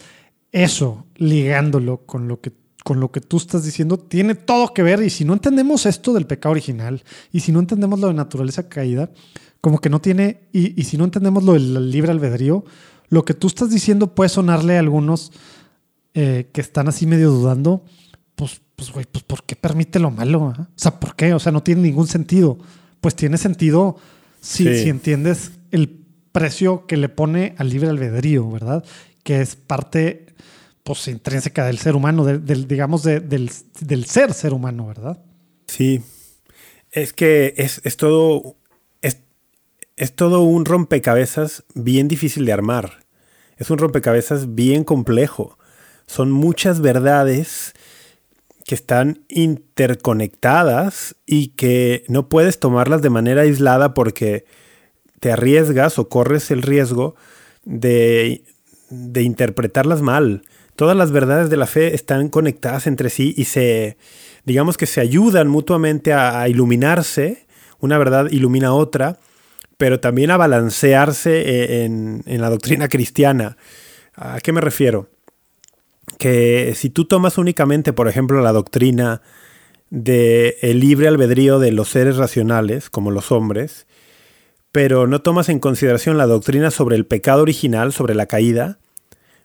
eso, ligándolo con lo que con lo que tú estás diciendo, tiene todo que ver. Y si no entendemos esto del pecado original, y si no entendemos lo de naturaleza caída, como que no tiene, y, y si no entendemos lo del libre albedrío, lo que tú estás diciendo puede sonarle a algunos eh, que están así medio dudando, pues pues güey, pues ¿por qué permite lo malo? Ah? O sea, ¿por qué? O sea, no tiene ningún sentido. Pues tiene sentido si, si entiendes el precio que le pone al libre albedrío, ¿verdad? Que es parte pues intrínseca del ser humano, del, digamos, del, ser ser humano, ¿verdad? Sí. Es que es, todo. Es, es todo un rompecabezas bien difícil de armar. Es un rompecabezas bien complejo. Son muchas verdades que están interconectadas y que no puedes tomarlas de manera aislada porque te arriesgas o corres el riesgo de, interpretarlas mal. Todas las verdades de la fe están conectadas entre sí y se, digamos que se ayudan mutuamente a, iluminarse. Una verdad ilumina otra, pero también a balancearse eh, en, en la doctrina cristiana. ¿A qué me refiero? Que si tú tomas únicamente, por ejemplo, la doctrina del el libre albedrío de los seres racionales, como los hombres, pero no tomas en consideración la doctrina sobre el pecado original, sobre la caída,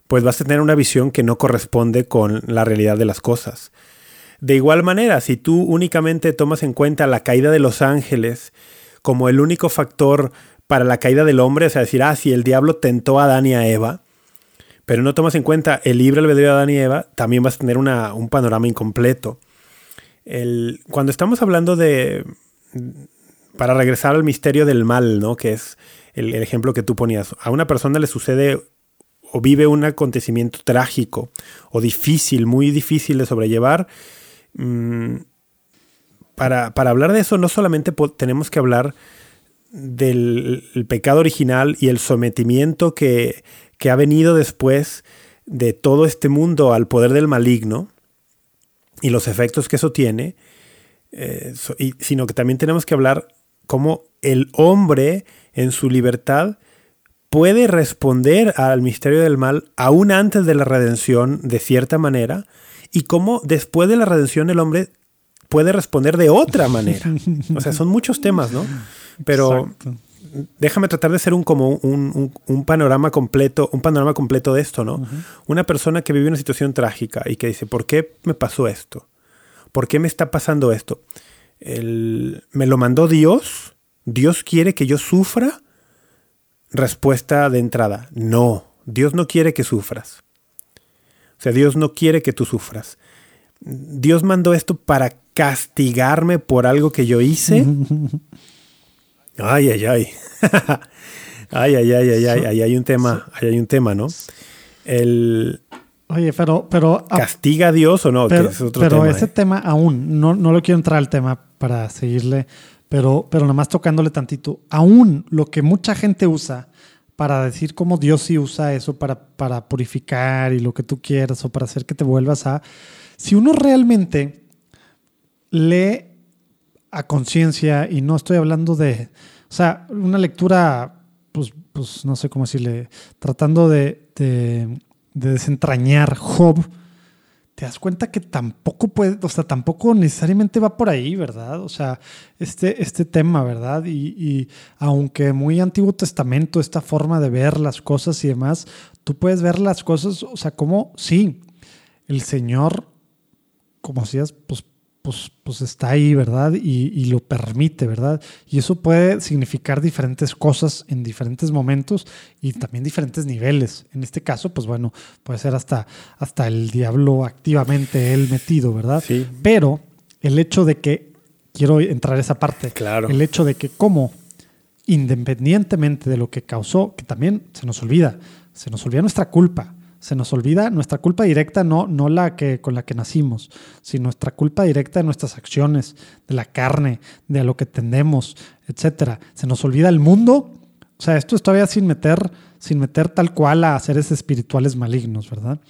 pues vas a tener una visión que no corresponde con la realidad de las cosas. De igual manera, si tú únicamente tomas en cuenta la caída de los ángeles como el único factor para la caída del hombre, o sea, decir, ah, si el diablo tentó a Adán y a Eva, pero no tomas en cuenta el libre albedrío de Adán y Eva, también vas a tener un panorama incompleto. cuando estamos hablando de, para regresar al misterio del mal, ¿no? que es el, ejemplo que tú ponías, a una persona le sucede o vive un acontecimiento trágico o difícil, muy difícil de sobrellevar, mm, para, para, hablar de eso no solamente tenemos que hablar del pecado original y el sometimiento que, que ha venido después de todo este mundo al poder del maligno y los efectos que eso tiene, eh, sino que también tenemos que hablar cómo el hombre en su libertad puede responder al misterio del mal aún antes de la redención de cierta manera y cómo después de la redención el hombre puede responder de otra manera. O sea, son muchos temas, ¿no? Pero déjame tratar de ser un como un, panorama completo, un panorama completo de esto, ¿no? Una persona que vive una situación trágica y que dice, ¿por qué me pasó esto? ¿Por qué me está pasando esto? ¿Me lo mandó Dios? ¿Dios quiere que yo sufra? Respuesta de entrada, no, Dios no quiere que sufras. O sea, Dios no quiere que tú sufras. Dios mandó esto para castigarme por algo que yo hice. Ay, ay, ay. ay, ay, ay, ay, ay, ahí hay un tema, ahí hay un tema, ¿no? El... Oye, pero... pero ¿Castiga a Dios o no? Pero, ese ¿eh? tema aún, no, no lo quiero entrar al tema para seguirle, pero, pero nada más tocándole tantito. Aún lo que mucha gente usa para decir cómo Dios sí usa eso para, para purificar y lo que tú quieras o para hacer que te vuelvas a... Si uno realmente lee a conciencia y no estoy hablando de, o sea, una lectura, pues, pues no sé cómo decirle, tratando de, de, desentrañar Job, te das cuenta que tampoco puede, o sea, tampoco necesariamente va por ahí, ¿verdad? O sea, este, este tema, ¿verdad? Y, y, aunque muy Antiguo Testamento, esta forma de ver las cosas y demás, tú puedes ver las cosas, o sea, como, sí, el Señor, como decías, pues pues, pues está ahí, ¿verdad? Y, lo permite, ¿verdad? Y eso puede significar diferentes cosas en diferentes momentos y también diferentes niveles. En este caso, pues bueno, puede ser hasta, hasta el diablo activamente él metido, ¿verdad? Sí. Pero el hecho de que, quiero entrar a esa parte, claro. el hecho de que como, independientemente de lo que causó, que también se nos olvida, se nos olvida nuestra culpa se nos olvida nuestra culpa directa, no, no la que con la que nacimos, sino nuestra culpa directa de nuestras acciones, de la carne, de a lo que tendemos, etcétera. Se nos olvida el mundo. O sea, esto es todavía sin meter, sin meter tal cual a seres espirituales malignos, ¿verdad?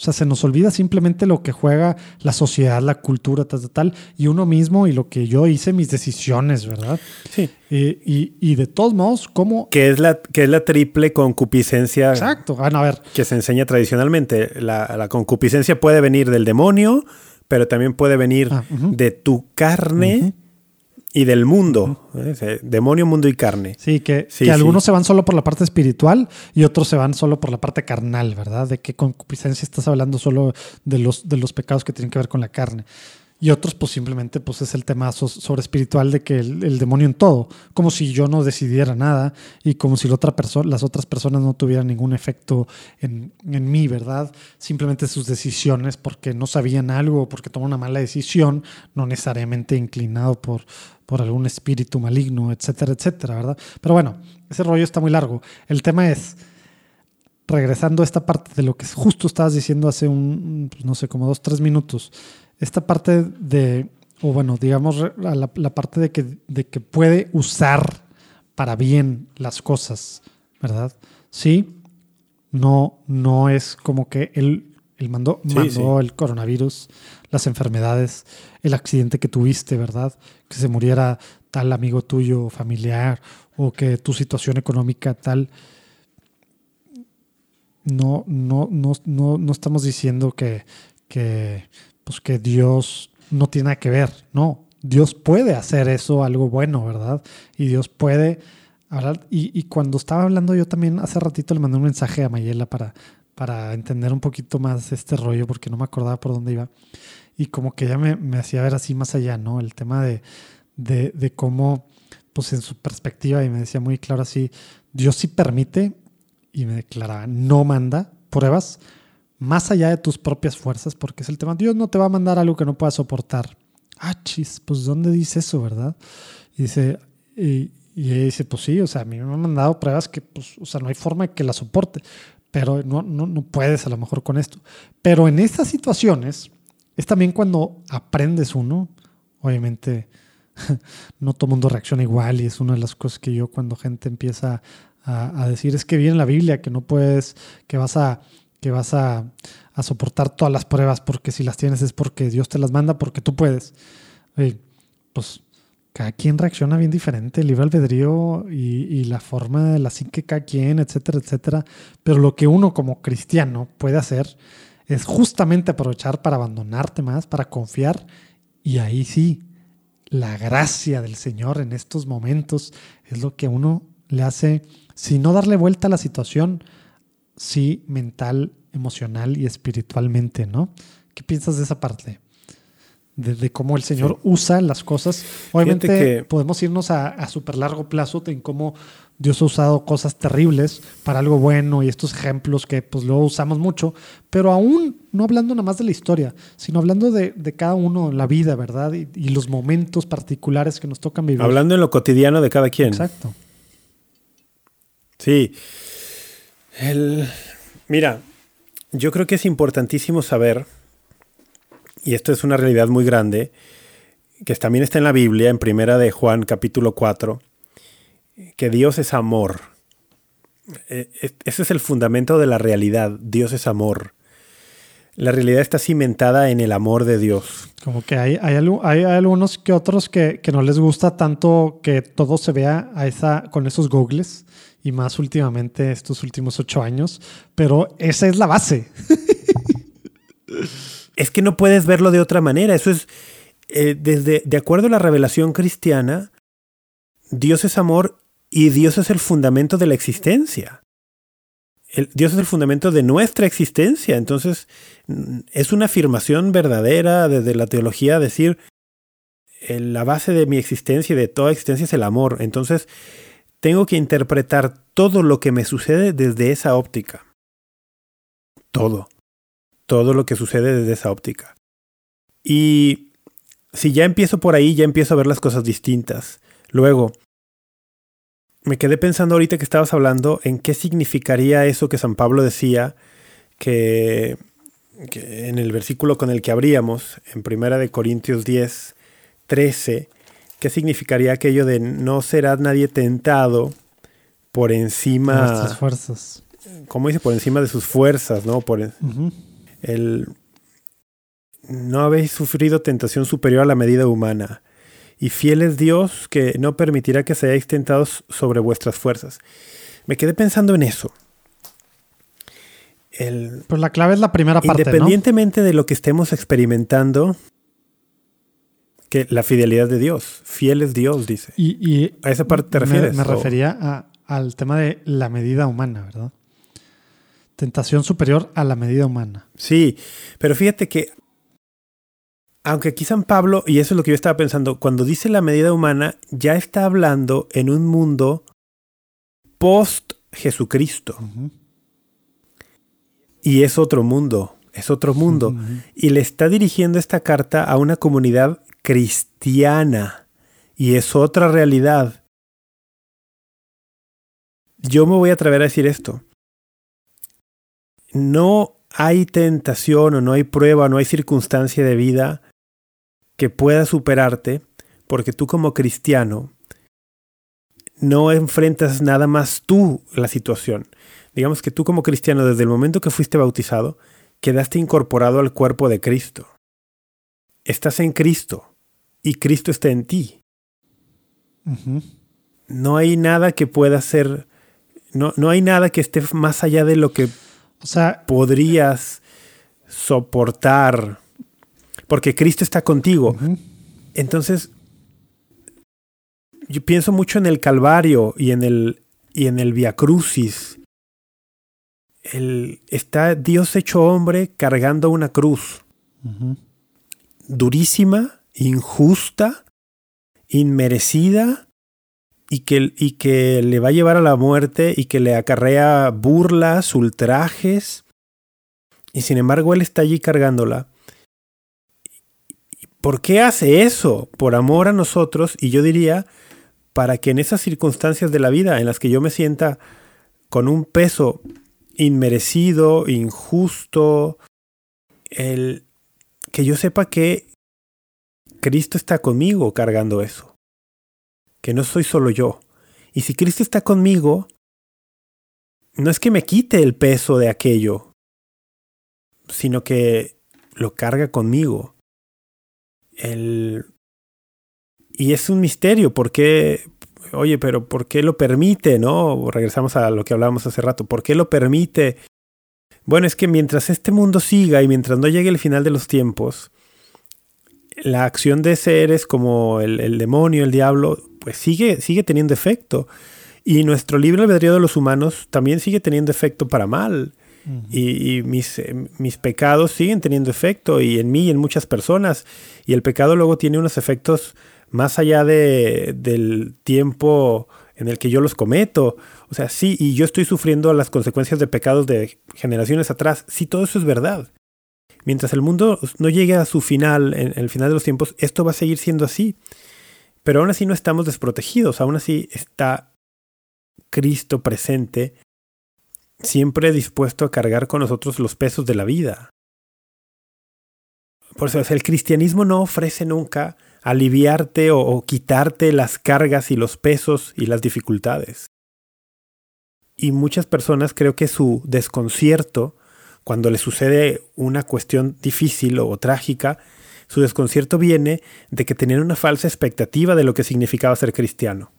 O sea, se nos olvida simplemente lo que juega la sociedad, la cultura, tal, tal, y uno mismo y lo que yo hice, mis decisiones, ¿verdad? Sí. Y, de todos modos, ¿cómo? Que es la, que es la triple concupiscencia. Exacto. Bueno, a ver. Que se enseña tradicionalmente. La, concupiscencia puede venir del demonio, pero también puede venir ah, de tu carne y del mundo. ¿eh? Demonio, mundo y carne. Sí, que, algunos se van solo por la parte espiritual y otros se van solo por la parte carnal, ¿verdad? De qué concupiscencia estás hablando solo de los, de los pecados que tienen que ver con la carne. Y otros, pues simplemente pues es el tema sobre espiritual de que el, demonio en todo, como si yo no decidiera nada y como si las otras personas no tuvieran ningún efecto en, en, mí, ¿verdad? Simplemente sus decisiones porque no sabían algo o porque tomó una mala decisión, no necesariamente inclinado por, por algún espíritu maligno, etcétera, etcétera, ¿verdad? Pero bueno, ese rollo está muy largo. El tema es, regresando a esta parte de lo que justo estabas diciendo hace un, pues, no sé, como dos, tres minutos esta parte de, o bueno, digamos, la, parte de que, de que puede usar para bien las cosas, ¿verdad? Sí, no, no es como que él, él mandó, mandó el coronavirus, las enfermedades, el accidente que tuviste, ¿verdad? Que se muriera tal amigo tuyo, familiar, o que tu situación económica tal. No, no, no, no, no estamos diciendo que, que pues que Dios no tiene nada que ver, no, Dios puede hacer eso algo bueno, ¿verdad? Y Dios puede hablar. Y, cuando estaba hablando yo también hace ratito le mandé un mensaje a Mayela para, para entender un poquito más este rollo porque no me acordaba por dónde iba. Y como que ella me, hacía ver así más allá, ¿no? El tema de, de, cómo pues en su perspectiva, y me decía muy claro así, Dios sí permite, y me declaraba, no manda pruebas más allá de tus propias fuerzas, porque es el tema, Dios no te va a mandar algo que no puedas soportar. Ah, chis, pues ¿dónde dice eso, verdad? Y dice, y, y ella dice, pues sí, o sea, a mí me han mandado pruebas que, pues, o sea, no hay forma de que la soporte, pero no, no, no puedes a lo mejor con esto. Pero en estas situaciones es también cuando aprendes uno, obviamente no todo mundo reacciona igual y es una de las cosas que yo cuando gente empieza a, a decir es que viene la Biblia, que no puedes, que vas a que vas a, a, soportar todas las pruebas porque si las tienes es porque Dios te las manda, porque tú puedes. pues cada quien reacciona bien diferente, el libre albedrío y, y, la forma de la psique cada quien, etcétera, etcétera. Pero lo que uno como cristiano puede hacer es justamente aprovechar para abandonarte más, para confiar y ahí sí, la gracia del Señor en estos momentos es lo que a uno le hace, si no darle vuelta a la situación, sí mental, emocional y espiritualmente, ¿no? ¿Qué piensas de esa parte? De, de cómo el Señor sí. usa las cosas. Obviamente que... podemos irnos a, a súper largo plazo en cómo Dios ha usado cosas terribles para algo bueno y estos ejemplos que pues luego usamos mucho, pero aún no hablando nada más de la historia, sino hablando de, de cada uno, la vida, ¿verdad? Y, y, los momentos particulares que nos tocan vivir. Hablando en lo cotidiano de cada quien. Exacto. Sí. Mira, yo creo que es importantísimo saber, y esto es una realidad muy grande, que también está en la Biblia, en Primera de Juan capítulo 4, que Dios es amor. Ese es el fundamento de la realidad. Dios es amor. La realidad está cimentada en el amor de Dios. Como que hay, hay, hay algunos que otros que, que, no les gusta tanto que todo se vea a esa, con esos googles y más últimamente estos últimos ocho años, pero esa es la base. es que no puedes verlo de otra manera. Eso es, eh, desde, de acuerdo a la revelación cristiana, Dios es amor y Dios es el fundamento de la existencia. El, Dios es el fundamento de nuestra existencia. Entonces, es una afirmación verdadera desde la teología decir, la base de mi existencia y de toda existencia es el amor. Entonces, tengo que interpretar todo lo que me sucede desde esa óptica. Todo. Todo lo que sucede desde esa óptica. Y si ya empiezo por ahí, ya empiezo a ver las cosas distintas. Luego, me quedé pensando ahorita que estabas hablando en qué significaría eso que San Pablo decía que, en el versículo con el que abríamos, en Primera de Corintios 10, 13, ¿qué significaría aquello de no será nadie tentado por encima de nuestras fuerzas? ¿Cómo dice? Por encima de sus fuerzas, ¿no? Por el, uh -huh. el no habéis sufrido tentación superior a la medida humana y fiel es Dios que no permitirá que seáis tentados sobre vuestras fuerzas. Me quedé pensando en eso. El, pues la clave es la primera parte. Independientemente ¿no? de lo que estemos experimentando, que la fidelidad de Dios, fiel es Dios, dice. Y, y a esa parte te refieres. Me, me refería a, al tema de la medida humana, ¿verdad? Tentación superior a la medida humana. Sí, pero fíjate que aunque aquí San Pablo, y eso es lo que yo estaba pensando, cuando dice la medida humana, ya está hablando en un mundo post Jesucristo. Uh -huh. Y es otro mundo, es otro mundo. Uh -huh. Y le está dirigiendo esta carta a una comunidad cristiana. Y es otra realidad. Yo me voy a atrever a decir esto. No hay tentación o no hay prueba, no hay circunstancia de vida que pueda superarte porque tú como cristiano no enfrentas nada más tú la situación. Digamos que tú como cristiano desde el momento que fuiste bautizado quedaste incorporado al cuerpo de Cristo. Estás en Cristo y Cristo está en ti. Uh -huh. No hay nada que pueda ser, no, no hay nada que esté más allá de lo que o sea, podrías soportar porque Cristo está contigo. Uh -huh. Entonces, yo pienso mucho en el Calvario y en el, y en el Via Crucis. El, está Dios hecho hombre cargando una cruz. Uh -huh. Durísima, injusta, inmerecida, y que, y que le va a llevar a la muerte y que le acarrea burlas, ultrajes, y sin embargo él está allí cargándola. ¿Por qué hace eso? Por amor a nosotros y yo diría, para que en esas circunstancias de la vida en las que yo me sienta con un peso inmerecido, injusto, el que yo sepa que Cristo está conmigo cargando eso, que no soy solo yo. Y si Cristo está conmigo, no es que me quite el peso de aquello, sino que lo carga conmigo. El... Y es un misterio, ¿por qué? Oye, pero ¿por qué lo permite, no? Regresamos a lo que hablábamos hace rato. ¿Por qué lo permite? Bueno, es que mientras este mundo siga y mientras no llegue el final de los tiempos, la acción de seres como el, demonio, el diablo, pues sigue, sigue teniendo efecto. Y nuestro libre albedrío de los humanos también sigue teniendo efecto para mal. Y, mis, eh, mis, pecados siguen teniendo efecto y en mí y en muchas personas. Y el pecado luego tiene unos efectos más allá de, del tiempo en el que yo los cometo. O sea, sí, y yo estoy sufriendo las consecuencias de pecados de generaciones atrás. Sí, todo eso es verdad. Mientras el mundo no llegue a su final, en el final de los tiempos, esto va a seguir siendo así. Pero aún así no estamos desprotegidos, aún así está Cristo presente siempre dispuesto a cargar con nosotros los pesos de la vida. Por eso, el cristianismo no ofrece nunca aliviarte o, quitarte las cargas y los pesos y las dificultades. Y muchas personas creo que su desconcierto, cuando le sucede una cuestión difícil o, trágica, su desconcierto viene de que tenían una falsa expectativa de lo que significaba ser cristiano.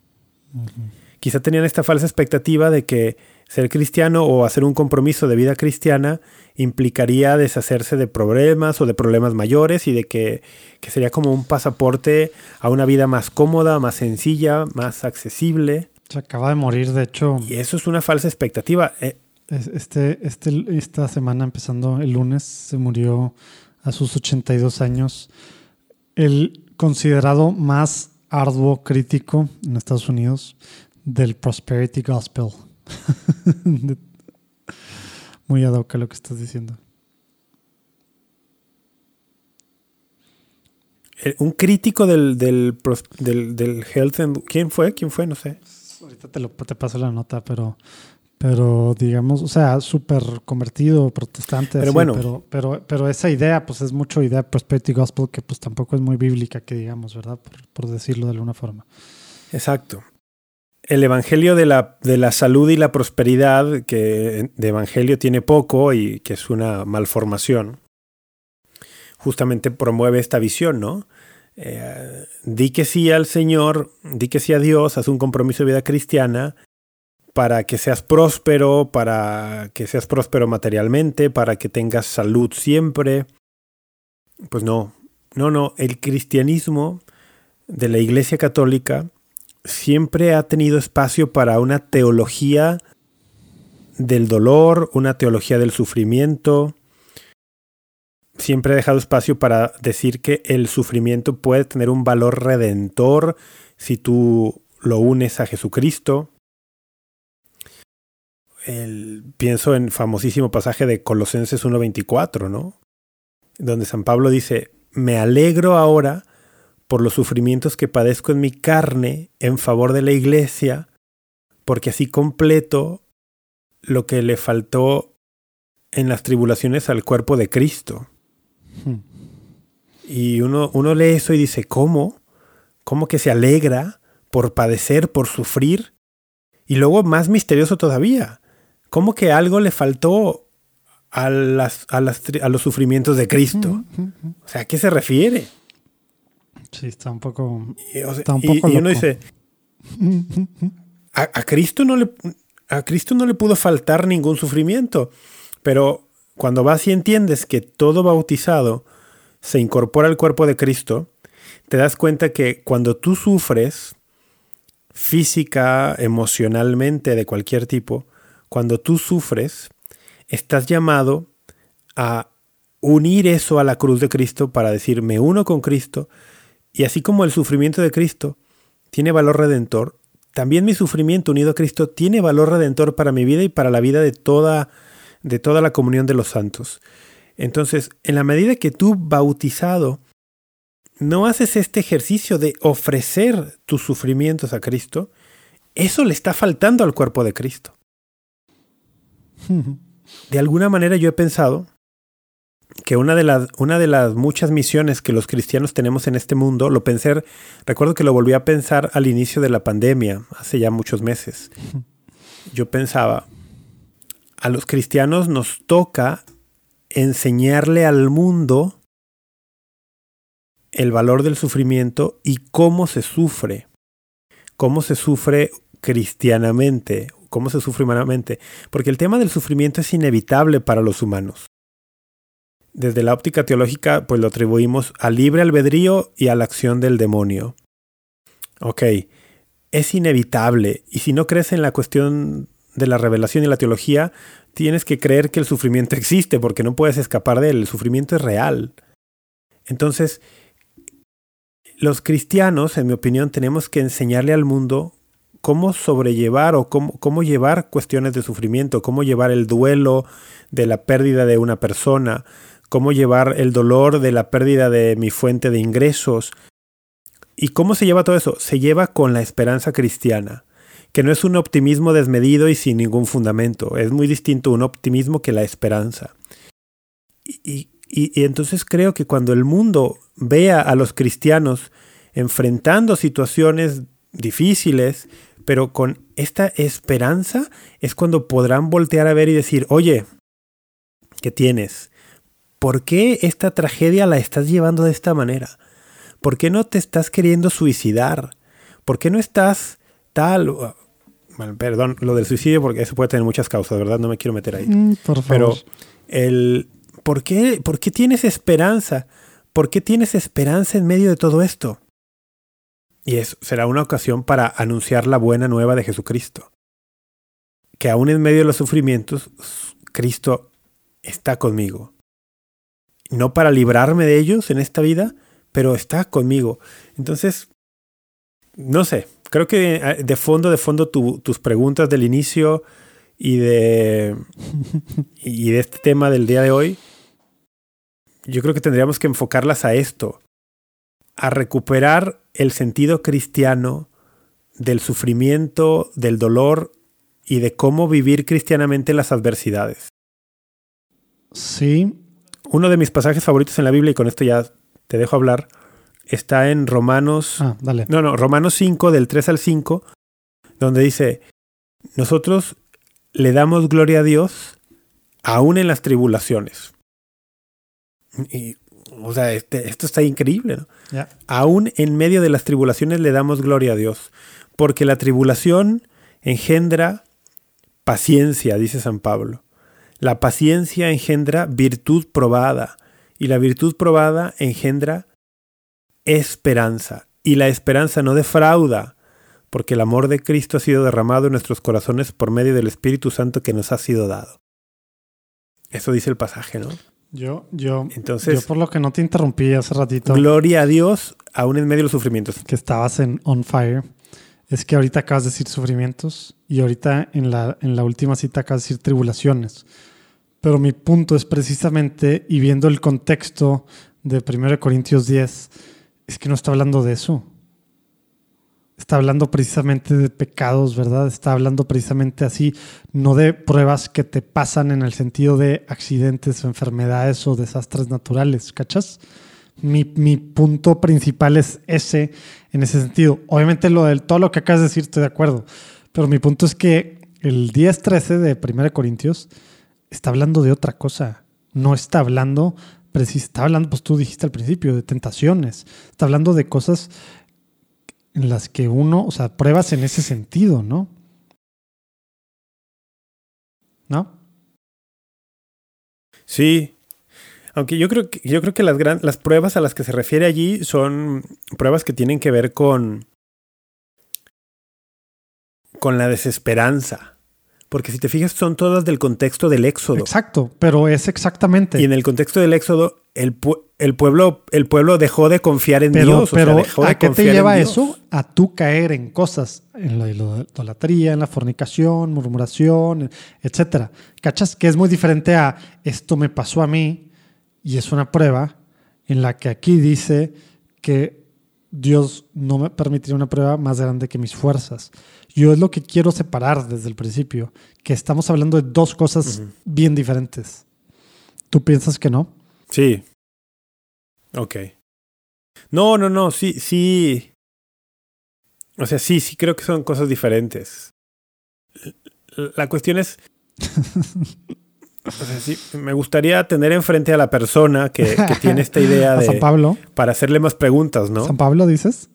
Quizá tenían esta falsa expectativa de que ser cristiano o hacer un compromiso de vida cristiana implicaría deshacerse de problemas o de problemas mayores y de que, sería como un pasaporte a una vida más cómoda, más sencilla, más accesible. Se acaba de morir, de hecho. Y eso es una falsa expectativa. Eh, este, este, esta semana, empezando el lunes, se murió a sus 82 años el considerado más arduo crítico en Estados Unidos del Prosperity Gospel. Muy ad hoc lo que estás diciendo. Eh, un crítico del, del, del, health ¿Quién fue? ¿Quién fue? No sé. Ahorita te, lo, te paso la nota, pero pero digamos, o sea, súper convertido, protestante. Pero bueno. Pero, pero, pero, esa idea, pues es mucho idea prosperity gospel que pues tampoco es muy bíblica, que digamos, ¿verdad? Por, por decirlo de alguna forma. Exacto el evangelio de la, de la, salud y la prosperidad, que de evangelio tiene poco y que es una malformación, justamente promueve esta visión, ¿no? Eh, di que sí al Señor, di que sí a Dios, haz un compromiso de vida cristiana para que seas próspero, para que seas próspero materialmente, para que tengas salud siempre. Pues no, no, no, el cristianismo de la Iglesia Católica siempre ha tenido espacio para una teología del dolor, una teología del sufrimiento. Siempre ha dejado espacio para decir que el sufrimiento puede tener un valor redentor si tú lo unes a Jesucristo. Pienso en famosísimo pasaje de Colosenses 1.24, ¿no? Donde San Pablo dice, me alegro ahora por los sufrimientos que padezco en mi carne en favor de la iglesia, porque así completo lo que le faltó en las tribulaciones al cuerpo de Cristo. Hmm. Y uno, uno lee eso y dice, ¿cómo? ¿Cómo que se alegra por padecer, por sufrir? Y luego más misterioso todavía, ¿cómo que algo le faltó a, las, a, las, a los sufrimientos de Cristo? O sea, ¿a qué se refiere? Sí, está un poco. Y, uno dice: a, Cristo no le, a Cristo no le pudo faltar ningún sufrimiento. Pero cuando vas y entiendes que todo bautizado se incorpora al cuerpo de Cristo, te das cuenta que cuando tú sufres física, emocionalmente, de cualquier tipo, cuando tú sufres, estás llamado a unir eso a la cruz de Cristo para decir, me uno con Cristo, y así como el sufrimiento de Cristo tiene valor redentor, también mi sufrimiento unido a Cristo tiene valor redentor para mi vida y para la vida de toda, de toda la comunión de los santos. Entonces, en la medida que tú, bautizado, no haces este ejercicio de ofrecer tus sufrimientos a Cristo, eso le está faltando al cuerpo de Cristo. De alguna manera yo he pensado que una de, las, una de las muchas misiones que los cristianos tenemos en este mundo, lo pensé, recuerdo que lo volví a pensar al inicio de la pandemia, hace ya muchos meses. Yo pensaba, a los cristianos nos toca enseñarle al mundo el valor del sufrimiento y cómo se sufre, cómo se sufre cristianamente, cómo se sufre humanamente, porque el tema del sufrimiento es inevitable para los humanos desde la óptica teológica, pues lo atribuimos al libre albedrío y a la acción del demonio. Ok, es inevitable, y si no crees en la cuestión de la revelación y la teología, tienes que creer que el sufrimiento existe, porque no puedes escapar de él, el sufrimiento es real. Entonces, los cristianos, en mi opinión, tenemos que enseñarle al mundo cómo sobrellevar o cómo, cómo llevar cuestiones de sufrimiento, cómo llevar el duelo de la pérdida de una persona, cómo llevar el dolor de la pérdida de mi fuente de ingresos. ¿Y cómo se lleva todo eso? Se lleva con la esperanza cristiana, que no es un optimismo desmedido y sin ningún fundamento. Es muy distinto un optimismo que la esperanza. Y, y entonces creo que cuando el mundo vea a los cristianos enfrentando situaciones difíciles, pero con esta esperanza es cuando podrán voltear a ver y decir, oye, ¿qué tienes? ¿por qué esta tragedia la estás llevando de esta manera? ¿Por qué no te estás queriendo suicidar? ¿Por qué no estás tal... Bueno, perdón, lo del suicidio, porque eso puede tener muchas causas, ¿verdad? No me quiero meter ahí. Mm, por favor. Pero el, ¿por, qué, ¿por qué tienes esperanza? ¿Por qué tienes esperanza en medio de todo esto? Y eso será una ocasión para anunciar la buena nueva de Jesucristo. Que aún en medio de los sufrimientos, Cristo está conmigo no para librarme de ellos en esta vida, pero está conmigo. Entonces, no sé, creo que eh, de fondo, de fondo tus preguntas del inicio y de, y de este tema del día de hoy, yo creo que tendríamos que enfocarlas a esto, a recuperar el sentido cristiano del sufrimiento, del dolor y de cómo vivir cristianamente las adversidades. Sí, uno de mis pasajes favoritos en la Biblia, y con esto ya te dejo hablar, está en Romanos. Ah, dale. No, no, Romanos 5, del 3 al 5, donde dice: Nosotros le damos gloria a Dios aún en las tribulaciones. Y, o sea, este, esto está increíble, ¿no? Aún en medio de las tribulaciones le damos gloria a Dios, porque la tribulación engendra paciencia, dice San Pablo. La paciencia engendra virtud probada y la virtud probada engendra esperanza y la esperanza no defrauda porque el amor de Cristo ha sido derramado en nuestros corazones por medio del Espíritu Santo que nos ha sido dado. Eso dice el pasaje, ¿no? Yo, yo, Entonces, yo por lo que no te interrumpí hace ratito. Gloria a Dios, aún en medio de los sufrimientos. Que estabas en On Fire. Es que ahorita acabas de decir sufrimientos y ahorita en la, en la última cita acabas de decir tribulaciones. Pero mi punto es precisamente, y viendo el contexto de 1 Corintios 10, es que no está hablando de eso. Está hablando precisamente de pecados, ¿verdad? Está hablando precisamente así, no de pruebas que te pasan en el sentido de accidentes enfermedades o desastres naturales, ¿cachas? Mi, mi, punto principal es ese, en ese sentido. Obviamente lo del todo lo que acabas de decir estoy de acuerdo, pero mi punto es que el 10.13 de 1 Corintios está hablando de otra cosa. No está hablando, está hablando, pues tú dijiste al principio, de tentaciones. Está hablando de cosas en las que uno, o sea, pruebas en ese sentido, ¿no? ¿No? Sí. Aunque yo creo que, yo creo que las, las pruebas a las que se refiere allí son pruebas que tienen que ver con, con la desesperanza. Porque si te fijas, son todas del contexto del Éxodo. Exacto, pero es exactamente. Y en el contexto del Éxodo, el, el, pueblo, el pueblo dejó de confiar en pero, Dios. Pero, ¿a qué te lleva eso? A tú caer en cosas, en la idolatría, en la fornicación, murmuración, etcétera. ¿Cachas? Que es muy diferente a esto me pasó a mí y es una prueba en la que aquí dice que Dios no me permitiría una prueba más grande que mis fuerzas. Yo es lo que quiero separar desde el principio, que estamos hablando de dos cosas bien diferentes. ¿Tú piensas que no? Sí. Ok. No, no, no, sí, sí. O sea, sí, sí creo que son cosas diferentes. La cuestión es... o sea, sí, me gustaría tener enfrente a la persona que, que tiene esta idea de... San Pablo. Para hacerle más preguntas, ¿no? San Pablo, dices.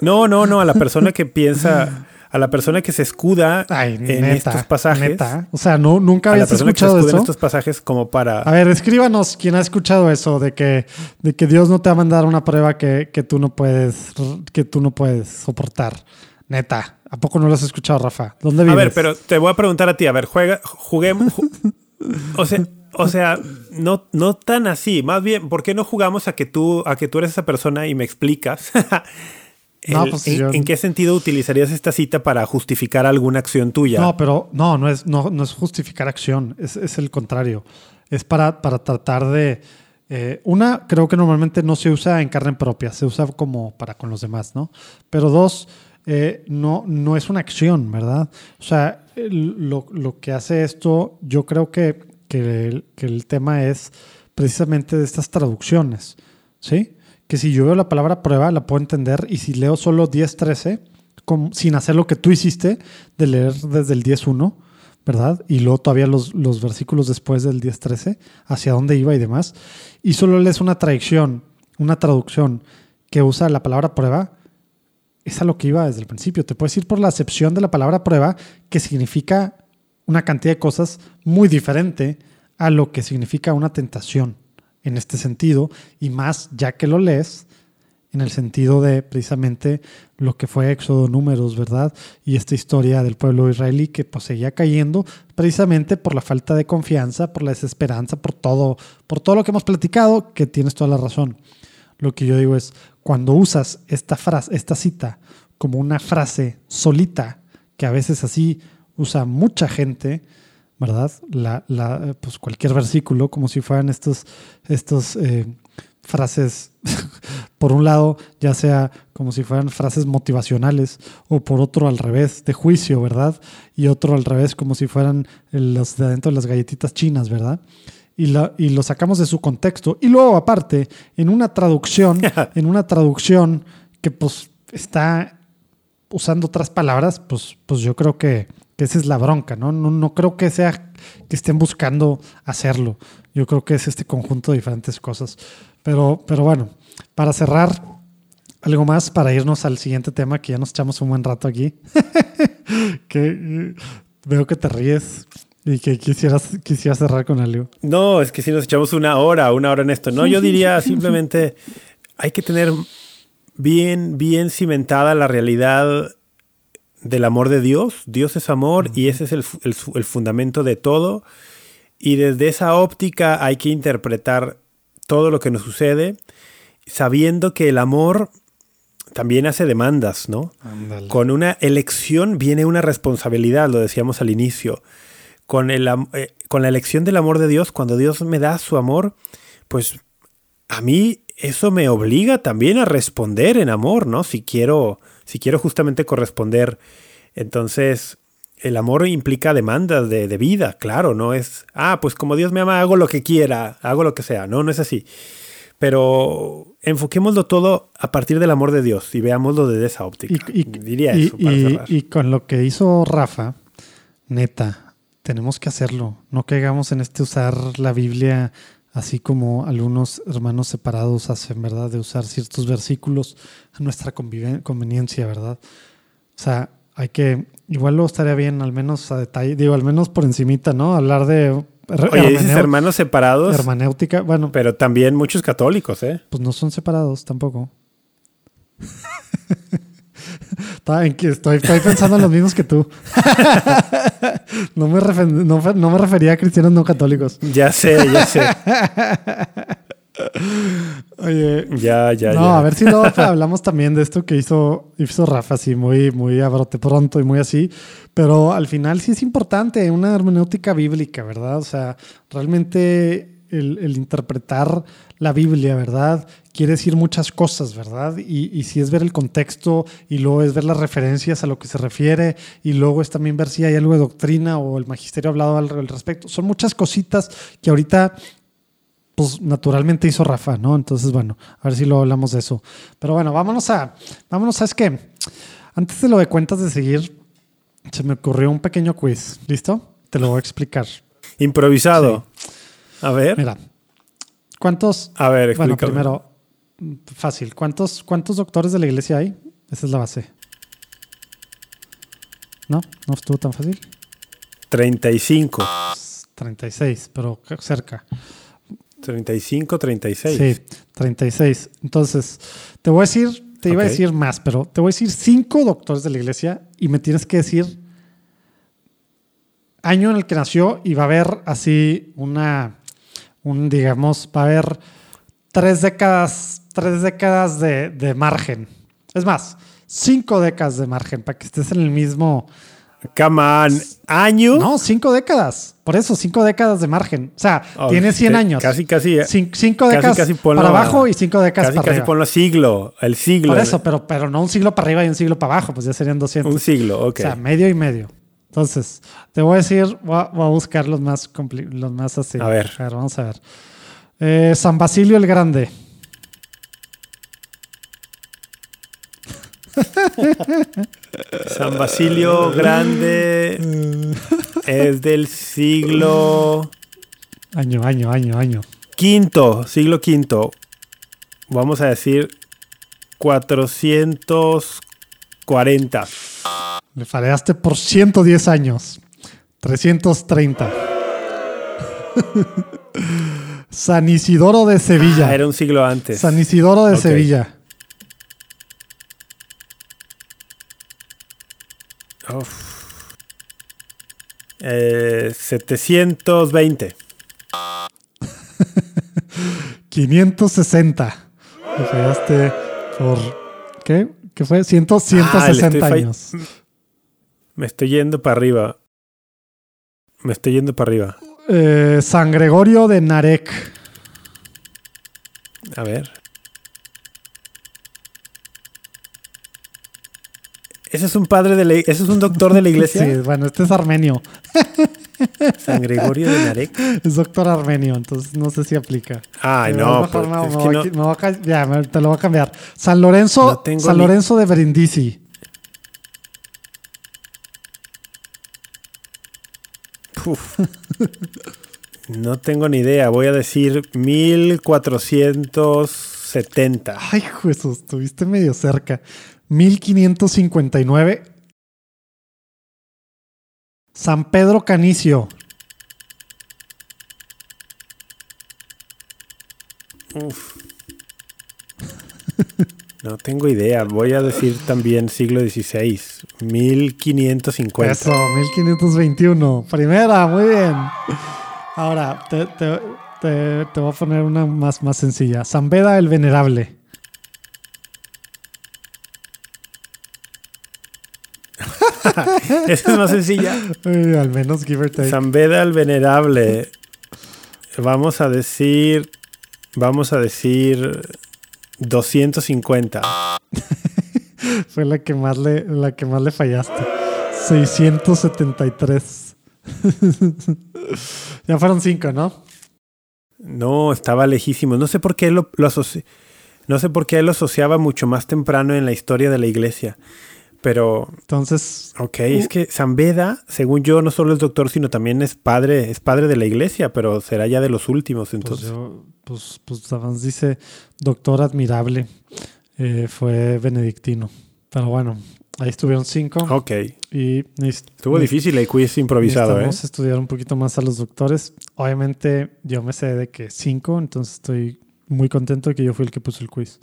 No, no, no, a la persona que piensa, a la persona que se escuda en estos pasajes. O sea, no, nunca habías escuchado eso. en estos pasajes como para. A ver, escríbanos quién ha escuchado eso de que, de que Dios no te va a mandar una prueba que, que tú no puedes, que tú no puedes soportar. Neta. ¿A poco no lo has escuchado, Rafa? ¿Dónde vives? A ver, pero te voy a preguntar a ti. A ver, juega, juguemos. o sea, o sea, no, no tan así. Más bien, ¿por qué no jugamos a que tú, a que tú eres esa persona y me explicas? Pues en, qué sentido utilizarías esta cita para justificar alguna acción tuya? No, pero no, no es, no, no es justificar acción, es, es el contrario. Es para, para tratar de... Eh, una, creo que normalmente no se usa en carne propia, se usa como para con los demás, ¿no? Pero dos, eh, no, no es una acción, ¿verdad? O sea, lo, lo que hace esto, yo creo que, que, el, que el tema es precisamente de estas traducciones, ¿sí? Que si yo veo la palabra prueba, la puedo entender, y si leo solo 10.13, sin hacer lo que tú hiciste, de leer desde el 10.1, ¿verdad? Y luego todavía los, los versículos después del 10.13, hacia dónde iba y demás, y solo lees una traducción, una traducción que usa la palabra prueba, es a lo que iba desde el principio. Te puedes ir por la acepción de la palabra prueba, que significa una cantidad de cosas muy diferente a lo que significa una tentación en este sentido, y más ya que lo lees, en el sentido de precisamente lo que fue Éxodo Números, ¿verdad? Y esta historia del pueblo israelí que pues seguía cayendo precisamente por la falta de confianza, por la desesperanza, por todo, por todo lo que hemos platicado, que tienes toda la razón. Lo que yo digo es, cuando usas esta frase, esta cita como una frase solita, que a veces así usa mucha gente, ¿verdad? La, la, pues cualquier versículo, como si fueran estos, estos eh, frases, por un lado, ya sea como si fueran frases motivacionales, o por otro al revés, de juicio, ¿verdad? Y otro al revés, como si fueran los de adentro de las galletitas chinas, ¿verdad? Y, la, y lo sacamos de su contexto. Y luego, aparte, en una traducción, en una traducción que pues está usando otras palabras, pues, pues yo creo que que esa es la bronca, ¿no? ¿no? No creo que sea que estén buscando hacerlo. Yo creo que es este conjunto de diferentes cosas. Pero, pero bueno, para cerrar, algo más para irnos al siguiente tema, que ya nos echamos un buen rato aquí. que veo que te ríes y que quisieras, quisieras cerrar con algo. No, es que si nos echamos una hora, una hora en esto. No, yo diría simplemente hay que tener bien, bien cimentada la realidad del amor de Dios. Dios es amor y ese es el, fundamento de todo. Y desde esa óptica hay que interpretar todo lo que nos sucede, sabiendo que el amor también hace demandas, ¿no? Con una elección viene una responsabilidad, lo decíamos al inicio. Con, el, eh, con la elección del amor de Dios, cuando Dios me da su amor, pues a mí eso me obliga también a responder en amor, ¿no? Si quiero si quiero justamente corresponder. Entonces, el amor implica demandas de, vida, claro, no es, ah, pues como Dios me ama, hago lo que quiera, hago lo que sea, no, no es así. Pero enfoquémoslo todo a partir del amor de Dios y veámoslo desde esa óptica. Y, Diría eso para y con lo que hizo Rafa, neta, tenemos que hacerlo. No caigamos en este usar la Biblia así como algunos hermanos separados hacen, ¿verdad? De usar ciertos versículos a nuestra conveniencia, ¿verdad? O sea, hay que, igual lo estaría bien, al menos a detalle, digo, al menos por encimita, ¿no? Hablar de... Oye, dices hermanos separados. Hermanéutica, bueno. Pero también muchos católicos, ¿eh? Pues no son separados tampoco. estoy, estoy pensando en los mismos que tú. no, me refer- no, me refería a cristianos no católicos. Ya sé, ya sé. Oye, Ya, ya, no, ya. a ver si luego hablamos también de esto que hizo, hizo Rafa, así muy, muy a brote pronto y muy así. Pero al final sí es importante una hermenéutica bíblica, ¿verdad? O sea, realmente el, el interpretar la Biblia, ¿verdad? Quiere decir muchas cosas, ¿verdad? Y, y si es ver el contexto y luego es ver las referencias a lo que se refiere y luego es también ver si hay algo de doctrina o el magisterio ha hablado al, al respecto. Son muchas cositas que ahorita pues naturalmente hizo Rafa, ¿no? Entonces, bueno, a ver si lo hablamos de eso. Pero bueno, vámonos a, vámonos, ¿sabes qué? Antes de lo de cuentas de seguir, se me ocurrió un pequeño quiz. ¿Listo? Te lo voy a explicar. Improvisado. A ver. Mira, ¿cuántos? A ver, Bueno, explícame. primero, mm, fácil. ¿Cuántos, ¿Cuántos doctores de la iglesia hay? Esa es la base. ¿No? ¿No estuvo tan fácil? 35. 36, pero cerca. 35, 36. Sí, 36. Entonces, te voy a decir, te iba a decir más, pero te voy a decir cinco doctores de la iglesia y me tienes que decir año en el que nació y va a haber así una, un, digamos, va a haber tres décadas, tres décadas de, de margen. Es más, cinco décadas de margen para que estés en el mismo... Come on. ¿Año? No, cinco décadas. Por eso, cinco décadas de margen. O sea, Oh, tiene 100 te- años. Casi, casi. eh, Cin- cinco casi, décadas casi ponlo para abajo y cinco décadas Casi, para casi arriba. ponlo siglo. El siglo. Por eso, pero, pero no un siglo para arriba y un siglo para abajo, pues ya serían 200. Un siglo, ok. O sea, medio y medio. Entonces, te voy a decir, voy a, voy a buscar los más, los más así. A ver. vamos a ver. Eh, San Basilio el Grande. San Basilio Grande es del siglo Año, año, año, año. quinto, siglo quinto. Vamos a decir 440. Le fallaste por 110 años. 330. San Isidoro de Sevilla. Ah, era un siglo antes. San Isidoro de Ok. Sevilla. Uf. Eh, 720. 560. Le fallaste por. ¿Qué? ¿Qué fue? 100, 160 Ah, años. Me estoy yendo para arriba. Me estoy yendo para arriba. Eh, San Gregorio de Narek. A ver. Ese es un padre de la ese es un doctor de la iglesia. Sí, bueno, este es armenio. San Gregorio de Narek. Es doctor armenio, entonces no sé si aplica. Ay, Pero no, mejor pues, no, es me que voy a no- qui- me voy a ca- ya, te lo voy a cambiar. San Lorenzo, No San ni- Lorenzo de Brindisi. Uf. No tengo ni idea. Voy a decir 1470. Ay, Jesús, estuviste medio cerca. 1559. San Pedro Canicio. Uf. No tengo idea. Voy a decir también siglo XVI. 1550. Eso, 1521. Primera, muy bien. Ahora, te, te- te- te voy a poner una más, más sencilla. San Beda el Venerable. Esa es más sencilla. Al menos give or take. San Beda el Venerable. Vamos a decir. Vamos a decir. 250. Fue la que más le, la que más le fallaste. 673. ya fueron cinco, ¿no? No, estaba lejísimo. No sé por qué lo, lo asoci- No sé por qué él lo asociaba mucho más temprano en la historia de la iglesia. Pero, Entonces, ok, es que San Beda, según yo, no solo es doctor, sino también es padre, es padre de la iglesia, pero será ya de los últimos, pues, entonces. yo, pues, pues además dice doctor admirable. eh, fue benedictino. Pero bueno, ahí estuvieron cinco. Ok. Y Estuvo difícil el quiz improvisado, ¿eh? necesitamos estudiar un poquito más a los doctores. Obviamente, yo me sé de que cinco, entonces estoy muy contento de que yo fui el que puso el quiz.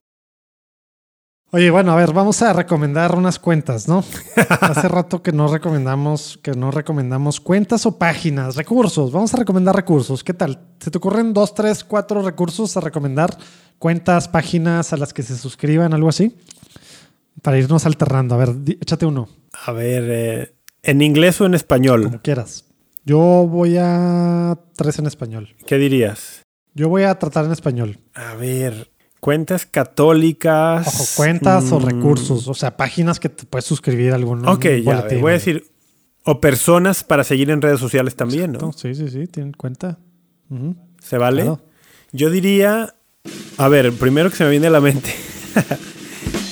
Oye, bueno, a ver, vamos a recomendar unas cuentas, ¿no? Hace rato que no recomendamos, que no recomendamos cuentas o páginas, recursos. Vamos a recomendar recursos. ¿Qué tal? ¿Se te ocurren dos, tres, cuatro recursos a recomendar? Cuentas, páginas a las que se suscriban, algo así. Para irnos alternando. A ver, échate uno. A ver, eh, ¿en inglés o en español? Como quieras. Yo voy a tres en español. ¿Qué dirías? Yo voy a tratar en español. A ver, cuentas católicas. Ojo, cuentas o mm. recursos, o sea, páginas que te puedes suscribir a algún. Ok, ya, voy a decir. O personas para seguir en redes sociales también, ¿no? Sí, sí, sí, tienen cuenta. ¿Se vale? Yo diría. A ver, primero que se me viene a la mente.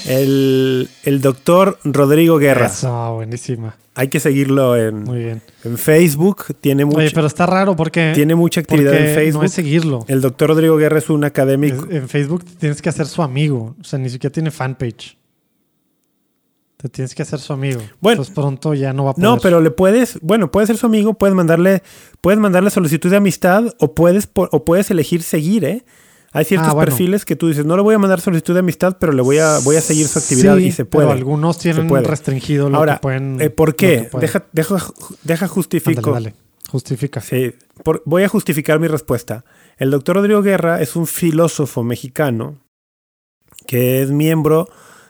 el, el doctor Rodrigo Guerra. Eso, buenísima. Hay que seguirlo en, en Facebook. Tiene mucha, Oye, pero está raro porque. Tiene mucha actividad en Facebook. No es seguirlo. El doctor Rodrigo Guerra es un académico. en Facebook tienes que hacer su amigo. O sea, ni siquiera tiene fanpage. Te tienes que hacer su amigo. Bueno. Entonces pronto ya no va a poder. No, pero le puedes. Bueno, puedes ser su amigo, puedes mandarle, puedes mandarle solicitud de amistad o puedes, o puedes elegir seguir, ¿eh? Hay ciertos ah, perfiles que tú dices, no le voy a mandar solicitud de amistad, pero le voy a, voy a seguir su actividad y se puede. Pero algunos tienen restringido lo Ahora, que pueden. Eh, ¿Por qué? Deja, deja, deja justifico. Dale, Justifica. Sí, voy a justificar mi respuesta. El doctor Rodrigo Guerra es un filósofo mexicano que es miembro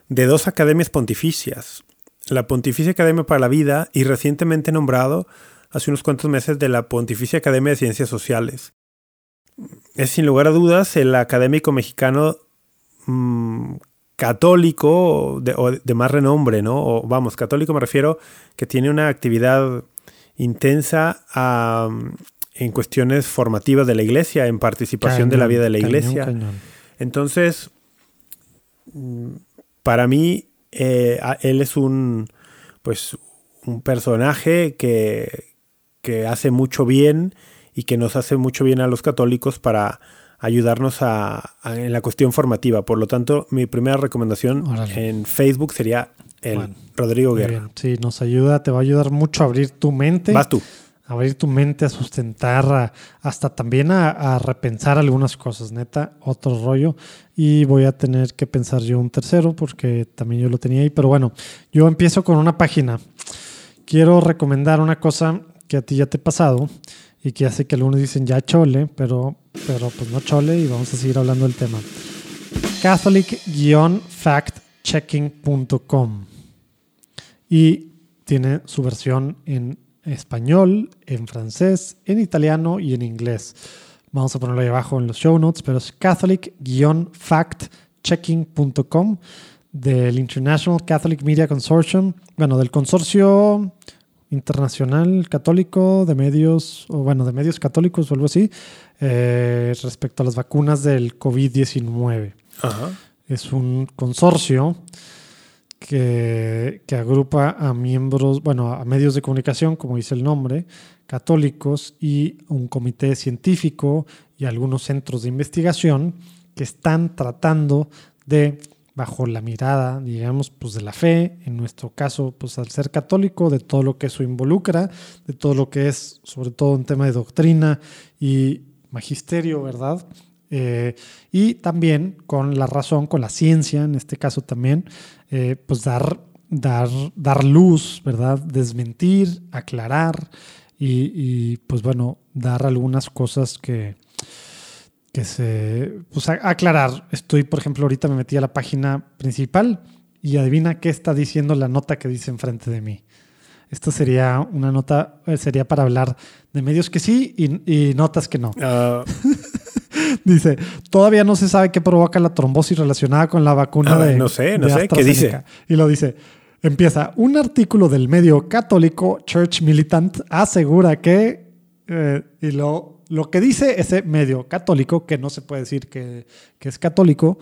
de dos academias pontificias. La Pontificia Academia para la Vida y recientemente nombrado hace unos cuantos meses de la Pontificia Academia de Ciencias Sociales es sin lugar a dudas el académico mexicano mm, católico de, o de más renombre, ¿no? O, vamos, católico me refiero que tiene una actividad intensa en cuestiones formativas de la iglesia, en participación de la vida de la iglesia. Entonces, mm, para mí, eh, él es un, pues, un personaje que, que hace mucho bien y que nos hace mucho bien a los católicos para ayudarnos a, en la cuestión formativa. Por lo tanto, mi primera recomendación en Facebook sería el Rodrigo Guerra. Sí, nos ayuda, te va a ayudar mucho a abrir tu mente. Vas tú. A abrir tu mente, a sustentar, hasta también a, repensar algunas cosas, neta, otro rollo. Y voy a tener que pensar yo un tercero porque también yo lo tenía ahí. Pero bueno, yo empiezo con una página. Quiero recomendar una cosa que a ti ya te he pasado y que hace que algunos dicen ya chole, pero, pero pues no chole y vamos a seguir hablando del tema. Catholic-factchecking.com y tiene su versión en español, en francés, en italiano y en inglés. Vamos a ponerlo ahí abajo en los show notes, pero es catholic-factchecking.com del International Catholic Media Consortium, bueno, del consorcio internacional católico de medios, o bueno, de medios católicos o algo así, eh, respecto a las vacunas del COVID-19. Es un consorcio que, que, agrupa a miembros, bueno, a medios de comunicación, como dice el nombre, católicos y un comité científico y algunos centros de investigación que están tratando de bajo la mirada, digamos, pues de la fe, en nuestro caso, pues al ser católico, de todo lo que eso involucra, de todo lo que es, sobre todo un tema de doctrina y magisterio, ¿verdad? Eh, y también con la razón, con la ciencia, en este caso también, eh, pues dar, dar, dar luz, ¿verdad? Desmentir, aclarar y pues bueno, dar algunas cosas que, que se, pues aclarar, estoy, por ejemplo, ahorita me metí a la página principal y adivina qué está diciendo la nota que dice enfrente de mí. Esta sería una nota, eh, sería para hablar de medios que sí y, notas que no. Ah. dice, todavía no se sabe qué provoca la trombosis relacionada con la vacuna ah, de. No sé, no sé, ¿qué dice? Y lo dice, empieza, un artículo del medio católico Church Militant asegura que, eh, y lo lo que dice ese medio católico, que no se puede decir que, es católico,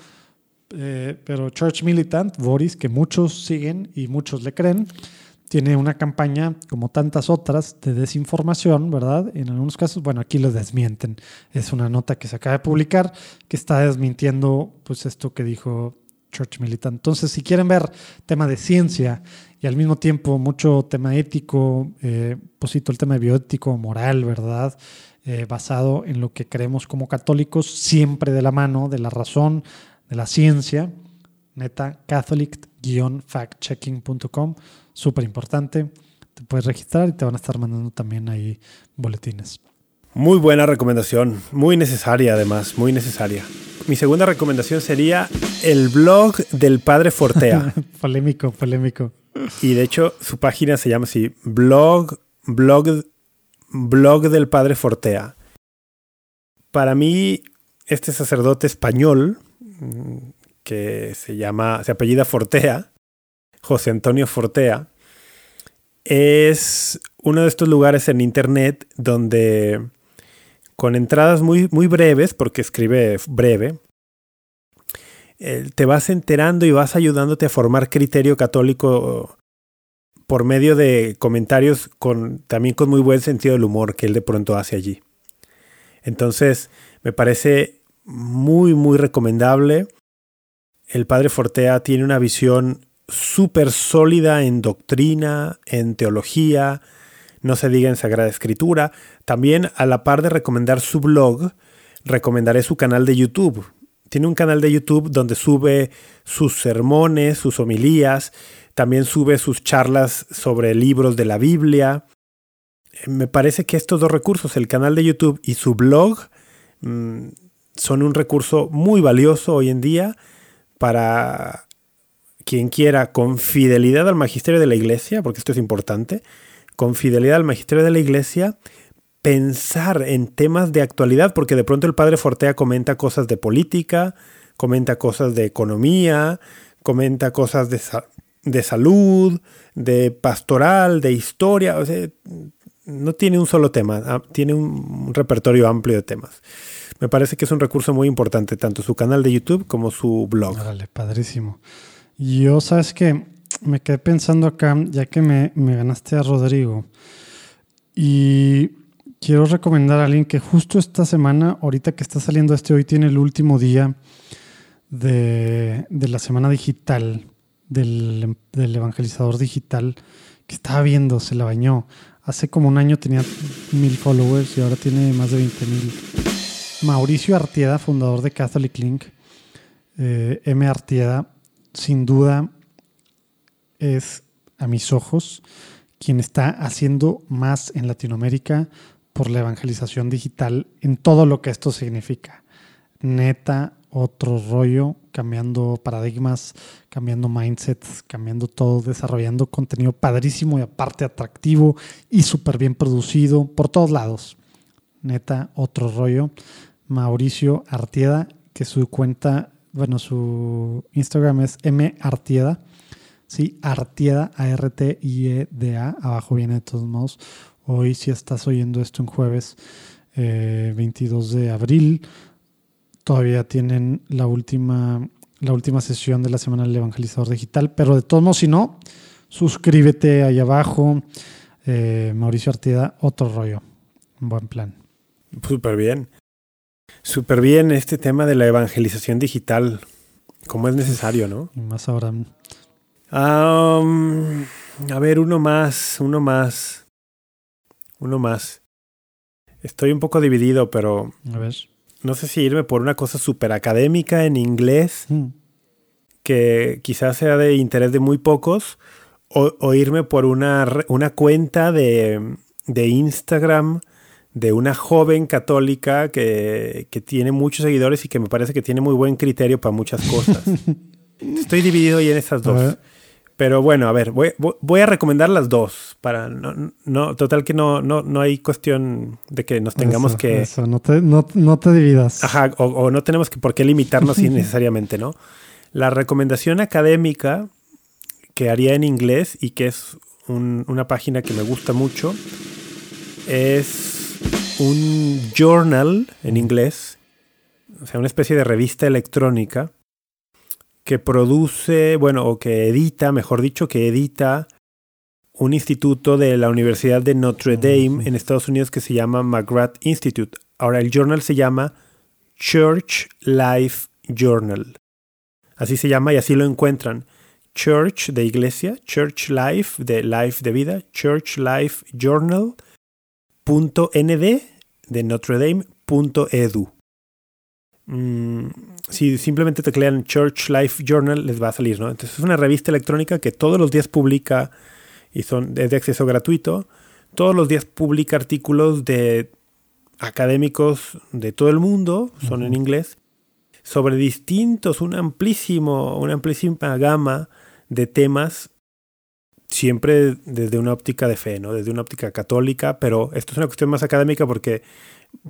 eh, pero Church Militant, Boris, que muchos siguen y muchos le creen, tiene una campaña, como tantas otras, de desinformación, ¿verdad? En algunos casos, bueno, aquí lo desmienten. Es una nota que se acaba de publicar que está desmintiendo, pues, esto que dijo Church Militant. Entonces, si quieren ver tema de ciencia y al mismo tiempo mucho tema ético, eh, posito el tema de bioético, moral, ¿verdad? Eh, basado en lo que creemos como católicos, siempre de la mano de la razón, de la ciencia, neta, catholic-factchecking.com, súper importante. Te puedes registrar y te van a estar mandando también ahí boletines. Muy buena recomendación, muy necesaria además, muy necesaria. Mi segunda recomendación sería el blog del padre Fortea. polémico, polémico. Y de hecho su página se llama así, blog, blog, blog del padre Fortea. Para mí, este sacerdote español, mm, que se llama, se apellida Fortea, José Antonio Fortea, es uno de estos lugares en internet donde con entradas muy, muy breves, porque escribe breve, eh, te vas enterando y vas ayudándote a formar criterio católico por medio de comentarios con, también con muy buen sentido del humor que él de pronto hace allí. Entonces, me parece muy, muy recomendable. El padre Fortea tiene una visión súper sólida en doctrina, en teología, no se diga en Sagrada Escritura. También, a la par de recomendar su blog, recomendaré su canal de YouTube. Tiene un canal de YouTube donde sube sus sermones, sus homilías, también sube sus charlas sobre libros de la Biblia. Me parece que estos dos recursos, el canal de YouTube y su blog, mm, son un recurso muy valioso hoy en día para quien quiera con fidelidad al magisterio de la iglesia, porque esto es importante, con fidelidad al magisterio de la iglesia, pensar en temas de actualidad, porque de pronto el padre Fortea comenta cosas de política, comenta cosas de economía, comenta cosas de, de salud, de pastoral, de historia, o sea, no tiene un solo tema, ah, tiene un repertorio amplio de temas. Me parece que es un recurso muy importante, tanto su canal de YouTube como su blog. Órale, padrísimo. Yo, sabes que me quedé pensando acá, ya que me, me ganaste a Rodrigo, y quiero recomendar a alguien que justo esta semana, ahorita que está saliendo este, hoy tiene el último día de, de la semana digital, del, del, evangelizador digital, que estaba viendo, se la bañó. Hace como un año tenía mil followers y ahora tiene más de 20 mil. Mauricio Artieda, fundador de Catholic Link, eh, M. Artieda, sin duda es a mis ojos quien está haciendo más en Latinoamérica por la evangelización digital en todo lo que esto significa. Neta, otro rollo, cambiando paradigmas, cambiando mindsets, cambiando todo, desarrollando contenido padrísimo y aparte atractivo y súper bien producido por todos lados. Neta, otro rollo. Mauricio Artieda, que su cuenta, bueno, su Instagram es M Artieda. Sí, Artieda, A-R-T-I-E-D-A. Abajo viene de todos modos. Hoy, si estás oyendo esto en jueves 22 eh, de abril, todavía tienen la última, la última sesión de la Semana del Evangelizador Digital. Pero de todos modos, si no, suscríbete ahí abajo. Eh, Mauricio Artieda, otro rollo. Un buen plan. Súper bien. Súper bien este tema de la evangelización digital. Como es necesario, ¿no? Y más ahora. a ver, uno más, uno más. Uno más. Estoy un poco dividido, pero. A ver. No sé si irme por una cosa súper académica en inglés, mm. que quizás sea de interés de muy pocos, o, irme por una, una cuenta de, de, Instagram de una joven católica que, que tiene muchos seguidores y que me parece que tiene muy buen criterio para muchas cosas. Estoy dividido ahí en esas dos. Pero bueno, a ver, voy, voy, a recomendar las dos. Para no, no total que no, no, no hay cuestión de que nos tengamos que. Eso, no te, no, no te dividas. Ajá, o, no tenemos que, por qué limitarnos innecesariamente, ¿no? La recomendación académica que haría en inglés y que es un, una página que me gusta mucho es un journal en inglés, o sea, una especie de revista electrónica que produce, bueno, o que edita, mejor dicho, que edita un instituto de la Universidad de Notre Dame en Estados Unidos que se llama McGrath Institute. Ahora el journal se llama Church Life Journal. Así se llama y así lo encuentran. Church de iglesia, Church Life de life de vida, Church Life Journal.nd de Notre Dame.edu. mm, si simplemente teclean Church Life Journal les va a salir, ¿no? Entonces es una revista electrónica que todos los días publica y son, es de acceso gratuito. Todos los días publica artículos de académicos de todo el mundo, son en inglés, sobre distintos, un amplísimo, una amplísima gama de temas, siempre desde una óptica de fe, ¿no? Desde una óptica católica, pero esto es una cuestión más académica porque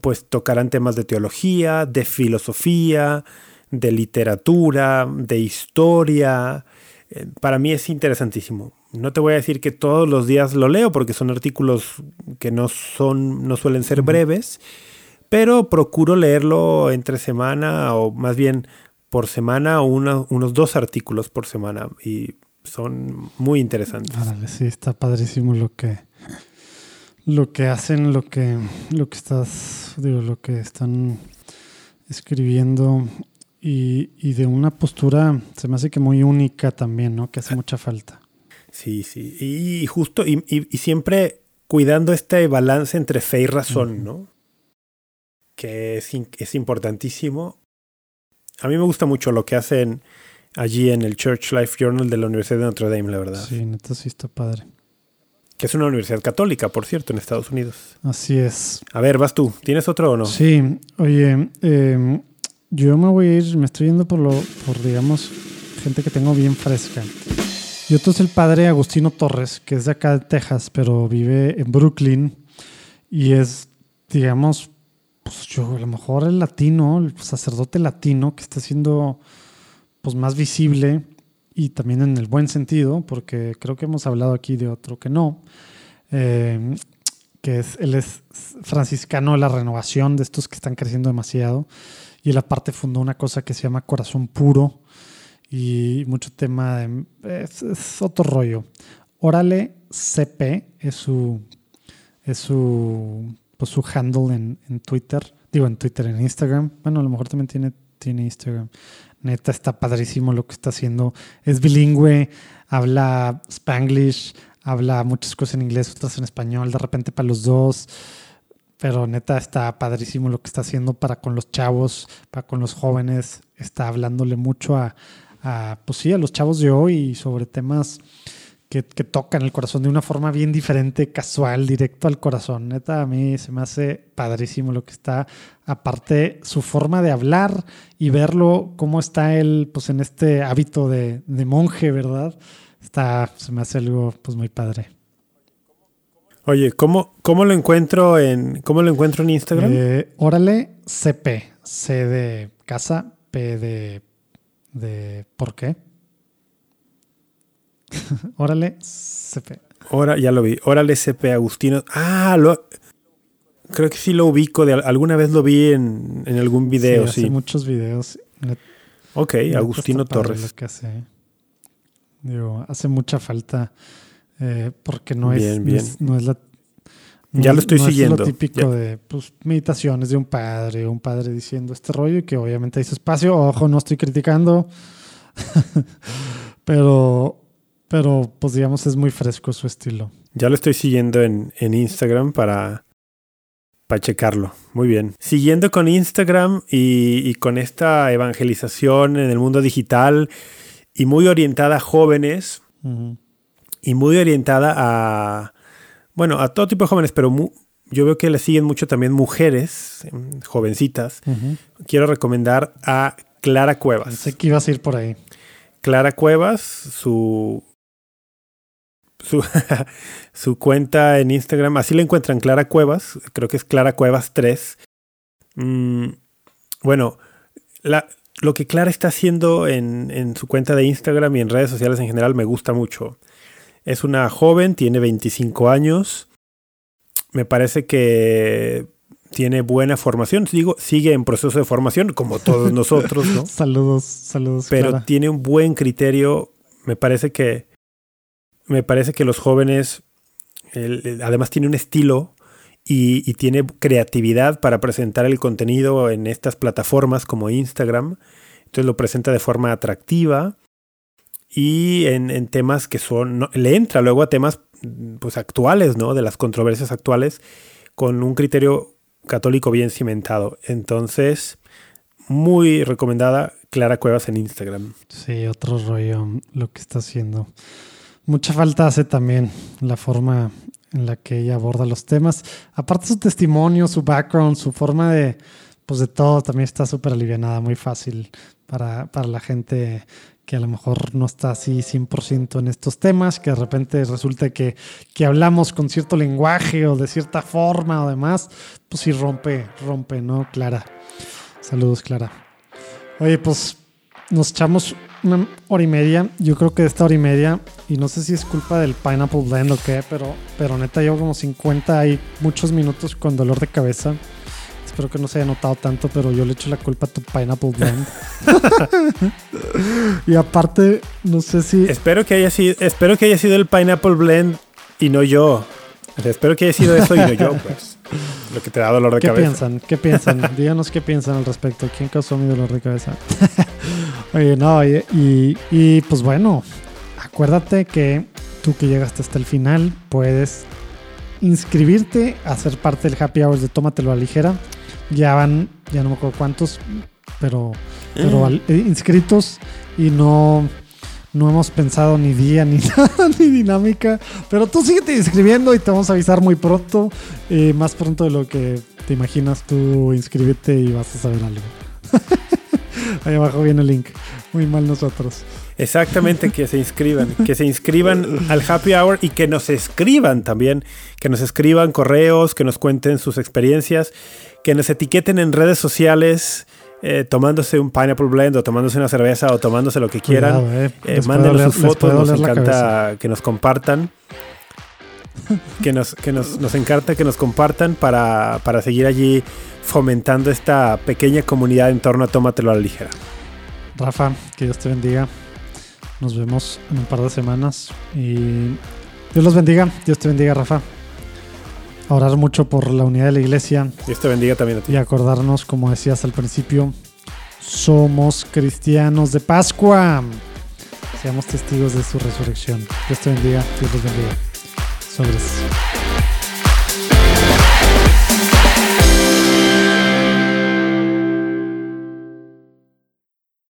pues tocarán temas de teología, de filosofía, de literatura, de historia. Eh, para mí es interesantísimo. No te voy a decir que todos los días lo leo porque son artículos que no son no suelen ser breves, pero procuro leerlo entre semana o más bien por semana unos dos artículos por semana y son muy interesantes. sí, está padrísimo lo que lo que hacen, lo que lo que estás digo, lo que están escribiendo y, y de una postura se me hace que muy única también, ¿no? Que hace mucha falta. Sí, sí. Y justo, y, y, siempre cuidando este balance entre fe y razón, ¿no? que es, es importantísimo. A mí me gusta mucho lo que hacen allí en el Church Life Journal de la Universidad de Notre Dame, la verdad. Sí, neta sí está padre. Que es una universidad católica, por cierto, en Estados Unidos. Así es. A ver, vas tú. ¿Tienes otro o no? Sí, oye, em, yo me voy a ir, me estoy yendo por lo, por digamos, gente que tengo bien fresca. Y otro es el padre Agustino Torres, que es de acá de Texas, pero vive en Brooklyn y es, digamos, pues yo, a lo mejor el latino, el sacerdote latino que está siendo pues más visible y también en el buen sentido, porque creo que hemos hablado aquí de otro que no, eh, que es, él es franciscano de la renovación, de estos que están creciendo demasiado, y él aparte fundó una cosa que se llama Corazón Puro, y mucho tema de... es, otro rollo. Órale CP es su, es su pues, su handle en, Twitter. Digo, en Twitter, en Instagram. Bueno, a lo mejor también tiene, tiene Instagram. Neta, está padrísimo lo que está haciendo. Es bilingüe, habla spanglish, habla muchas cosas en inglés, otras en español, de repente para los dos. Pero neta, está padrísimo lo que está haciendo para con los chavos, para con los jóvenes. Está hablándole mucho a, pues sí, a los chavos de hoy sobre temas que, tocan el corazón de una forma bien diferente, casual, directo al corazón. Neta, a mí se me hace padrísimo lo que está. Aparte, su forma de hablar y verlo, cómo está él, pues en este hábito de, monje, ¿verdad? Está, se me hace algo, pues muy padre. Oye, ¿cómo, cómo lo encuentro en, cómo lo encuentro en Instagram? Eh, órale, CP, C de casa, P de, de ¿por qué? Órale, CP. Ahora ya lo vi. Órale, CP Agustino. Ah, lo, creo que sí lo ubico. De, alguna vez lo vi en, algún video. Sí, hace muchos videos. ok, Agustino Torres. que hace. Digo, hace mucha falta eh, porque no es, No es, la. ya lo estoy siguiendo. Es lo típico de pues, meditaciones de un padre, un padre diciendo este rollo y que obviamente hay su espacio. Ojo, no estoy criticando. Pero pero pues digamos es muy fresco su estilo. Ya lo estoy siguiendo en, Instagram para, para checarlo. Muy bien. Siguiendo con Instagram y, con esta evangelización en el mundo digital y muy orientada a jóvenes y muy orientada a, bueno, a todo tipo de jóvenes, pero yo veo que le siguen mucho también mujeres, em, jovencitas. Quiero recomendar a Clara Cuevas. Sé que ibas a ir por ahí. Clara Cuevas, su su, cuenta en Instagram. Así la encuentran Clara Cuevas. Creo que es Clara Cuevas 3. Mm, bueno, la, lo que Clara está haciendo en, en, su cuenta de Instagram y en redes sociales en general me gusta mucho. Es una joven, tiene 25 años. Me parece que tiene buena formación. Digo, sigue en proceso de formación, como todos nosotros, ¿no? saludos, saludos. Pero tiene un buen criterio. Me parece que me parece que los jóvenes, además tiene un estilo y, tiene creatividad para presentar el contenido en estas plataformas como Instagram. Entonces lo presenta de forma atractiva y en, temas que son, le entra luego a temas pues actuales, ¿no? De las controversias actuales con un criterio católico bien cimentado. Entonces, muy recomendada, Clara Cuevas en Instagram. Sí, otro rollo lo que está haciendo. Mucha falta hace también la forma en la que ella aborda los temas. Aparte su testimonio, su background, su forma de, pues de todo, también está súper alivianada, muy fácil para, para la gente que a lo mejor no está así 100% en estos temas, que de repente resulta que, que hablamos con cierto lenguaje o de cierta forma o demás, pues sí rompe, rompe, ¿no? Clara. Saludos, Clara. Oye, pues nos echamos una hora y media. Yo creo que de esta hora y media, y no sé si es culpa del Pineapple Blend o qué, pero, pero neta llevo como 50 y muchos minutos con dolor de cabeza. Espero que no se haya notado tanto, pero yo le echo la culpa a tu Pineapple Blend. y aparte, no sé si. Espero que haya sido, espero que haya sido el Pineapple Blend y no yo. O sea, espero que haya sido eso y no yo, pues. Lo que te da dolor de ¿Qué cabeza. piensan? ¿Qué piensan? Díganos qué piensan al respecto. ¿Quién causó mi dolor de cabeza? Oye, no, y, y, y, pues bueno, acuérdate que tú que llegaste hasta el final puedes inscribirte a ser parte del Happy Hours de Tómatelo a la ligera. Ya van, ya no me acuerdo cuántos, pero, pero al- eh, inscritos y no, no hemos pensado ni día, ni nada, ni dinámica. Pero tú síguete inscribiendo y te vamos a avisar muy pronto. eh, más pronto de lo que te imaginas. Tú inscríbete y vas a saber algo. Ahí abajo viene el link. Muy mal nosotros. Exactamente, que se inscriban, que se inscriban al Happy Hour y que nos escriban también, que nos escriban correos, que nos cuenten sus experiencias, que nos etiqueten en redes sociales, eh, tomándose un pineapple blend o tomándose una cerveza o tomándose lo que quieran. Cuidado, eh, Eh, mándenos sus fotos, nos encanta que nos compartan. Que nos, que nos, nos encanta que nos compartan para, para seguir allí fomentando esta pequeña comunidad en torno a Tómatelo a la ligera. Rafa, que Dios te bendiga. Nos vemos en un par de semanas. Y Dios los bendiga. Dios te bendiga, Rafa. A Orar mucho por la unidad de la iglesia Dios te bendiga también a ti. y acordarnos, como decías al principio, somos cristianos de Pascua. Seamos testigos de su resurrección. Dios te bendiga. Dios los bendiga. Sobres.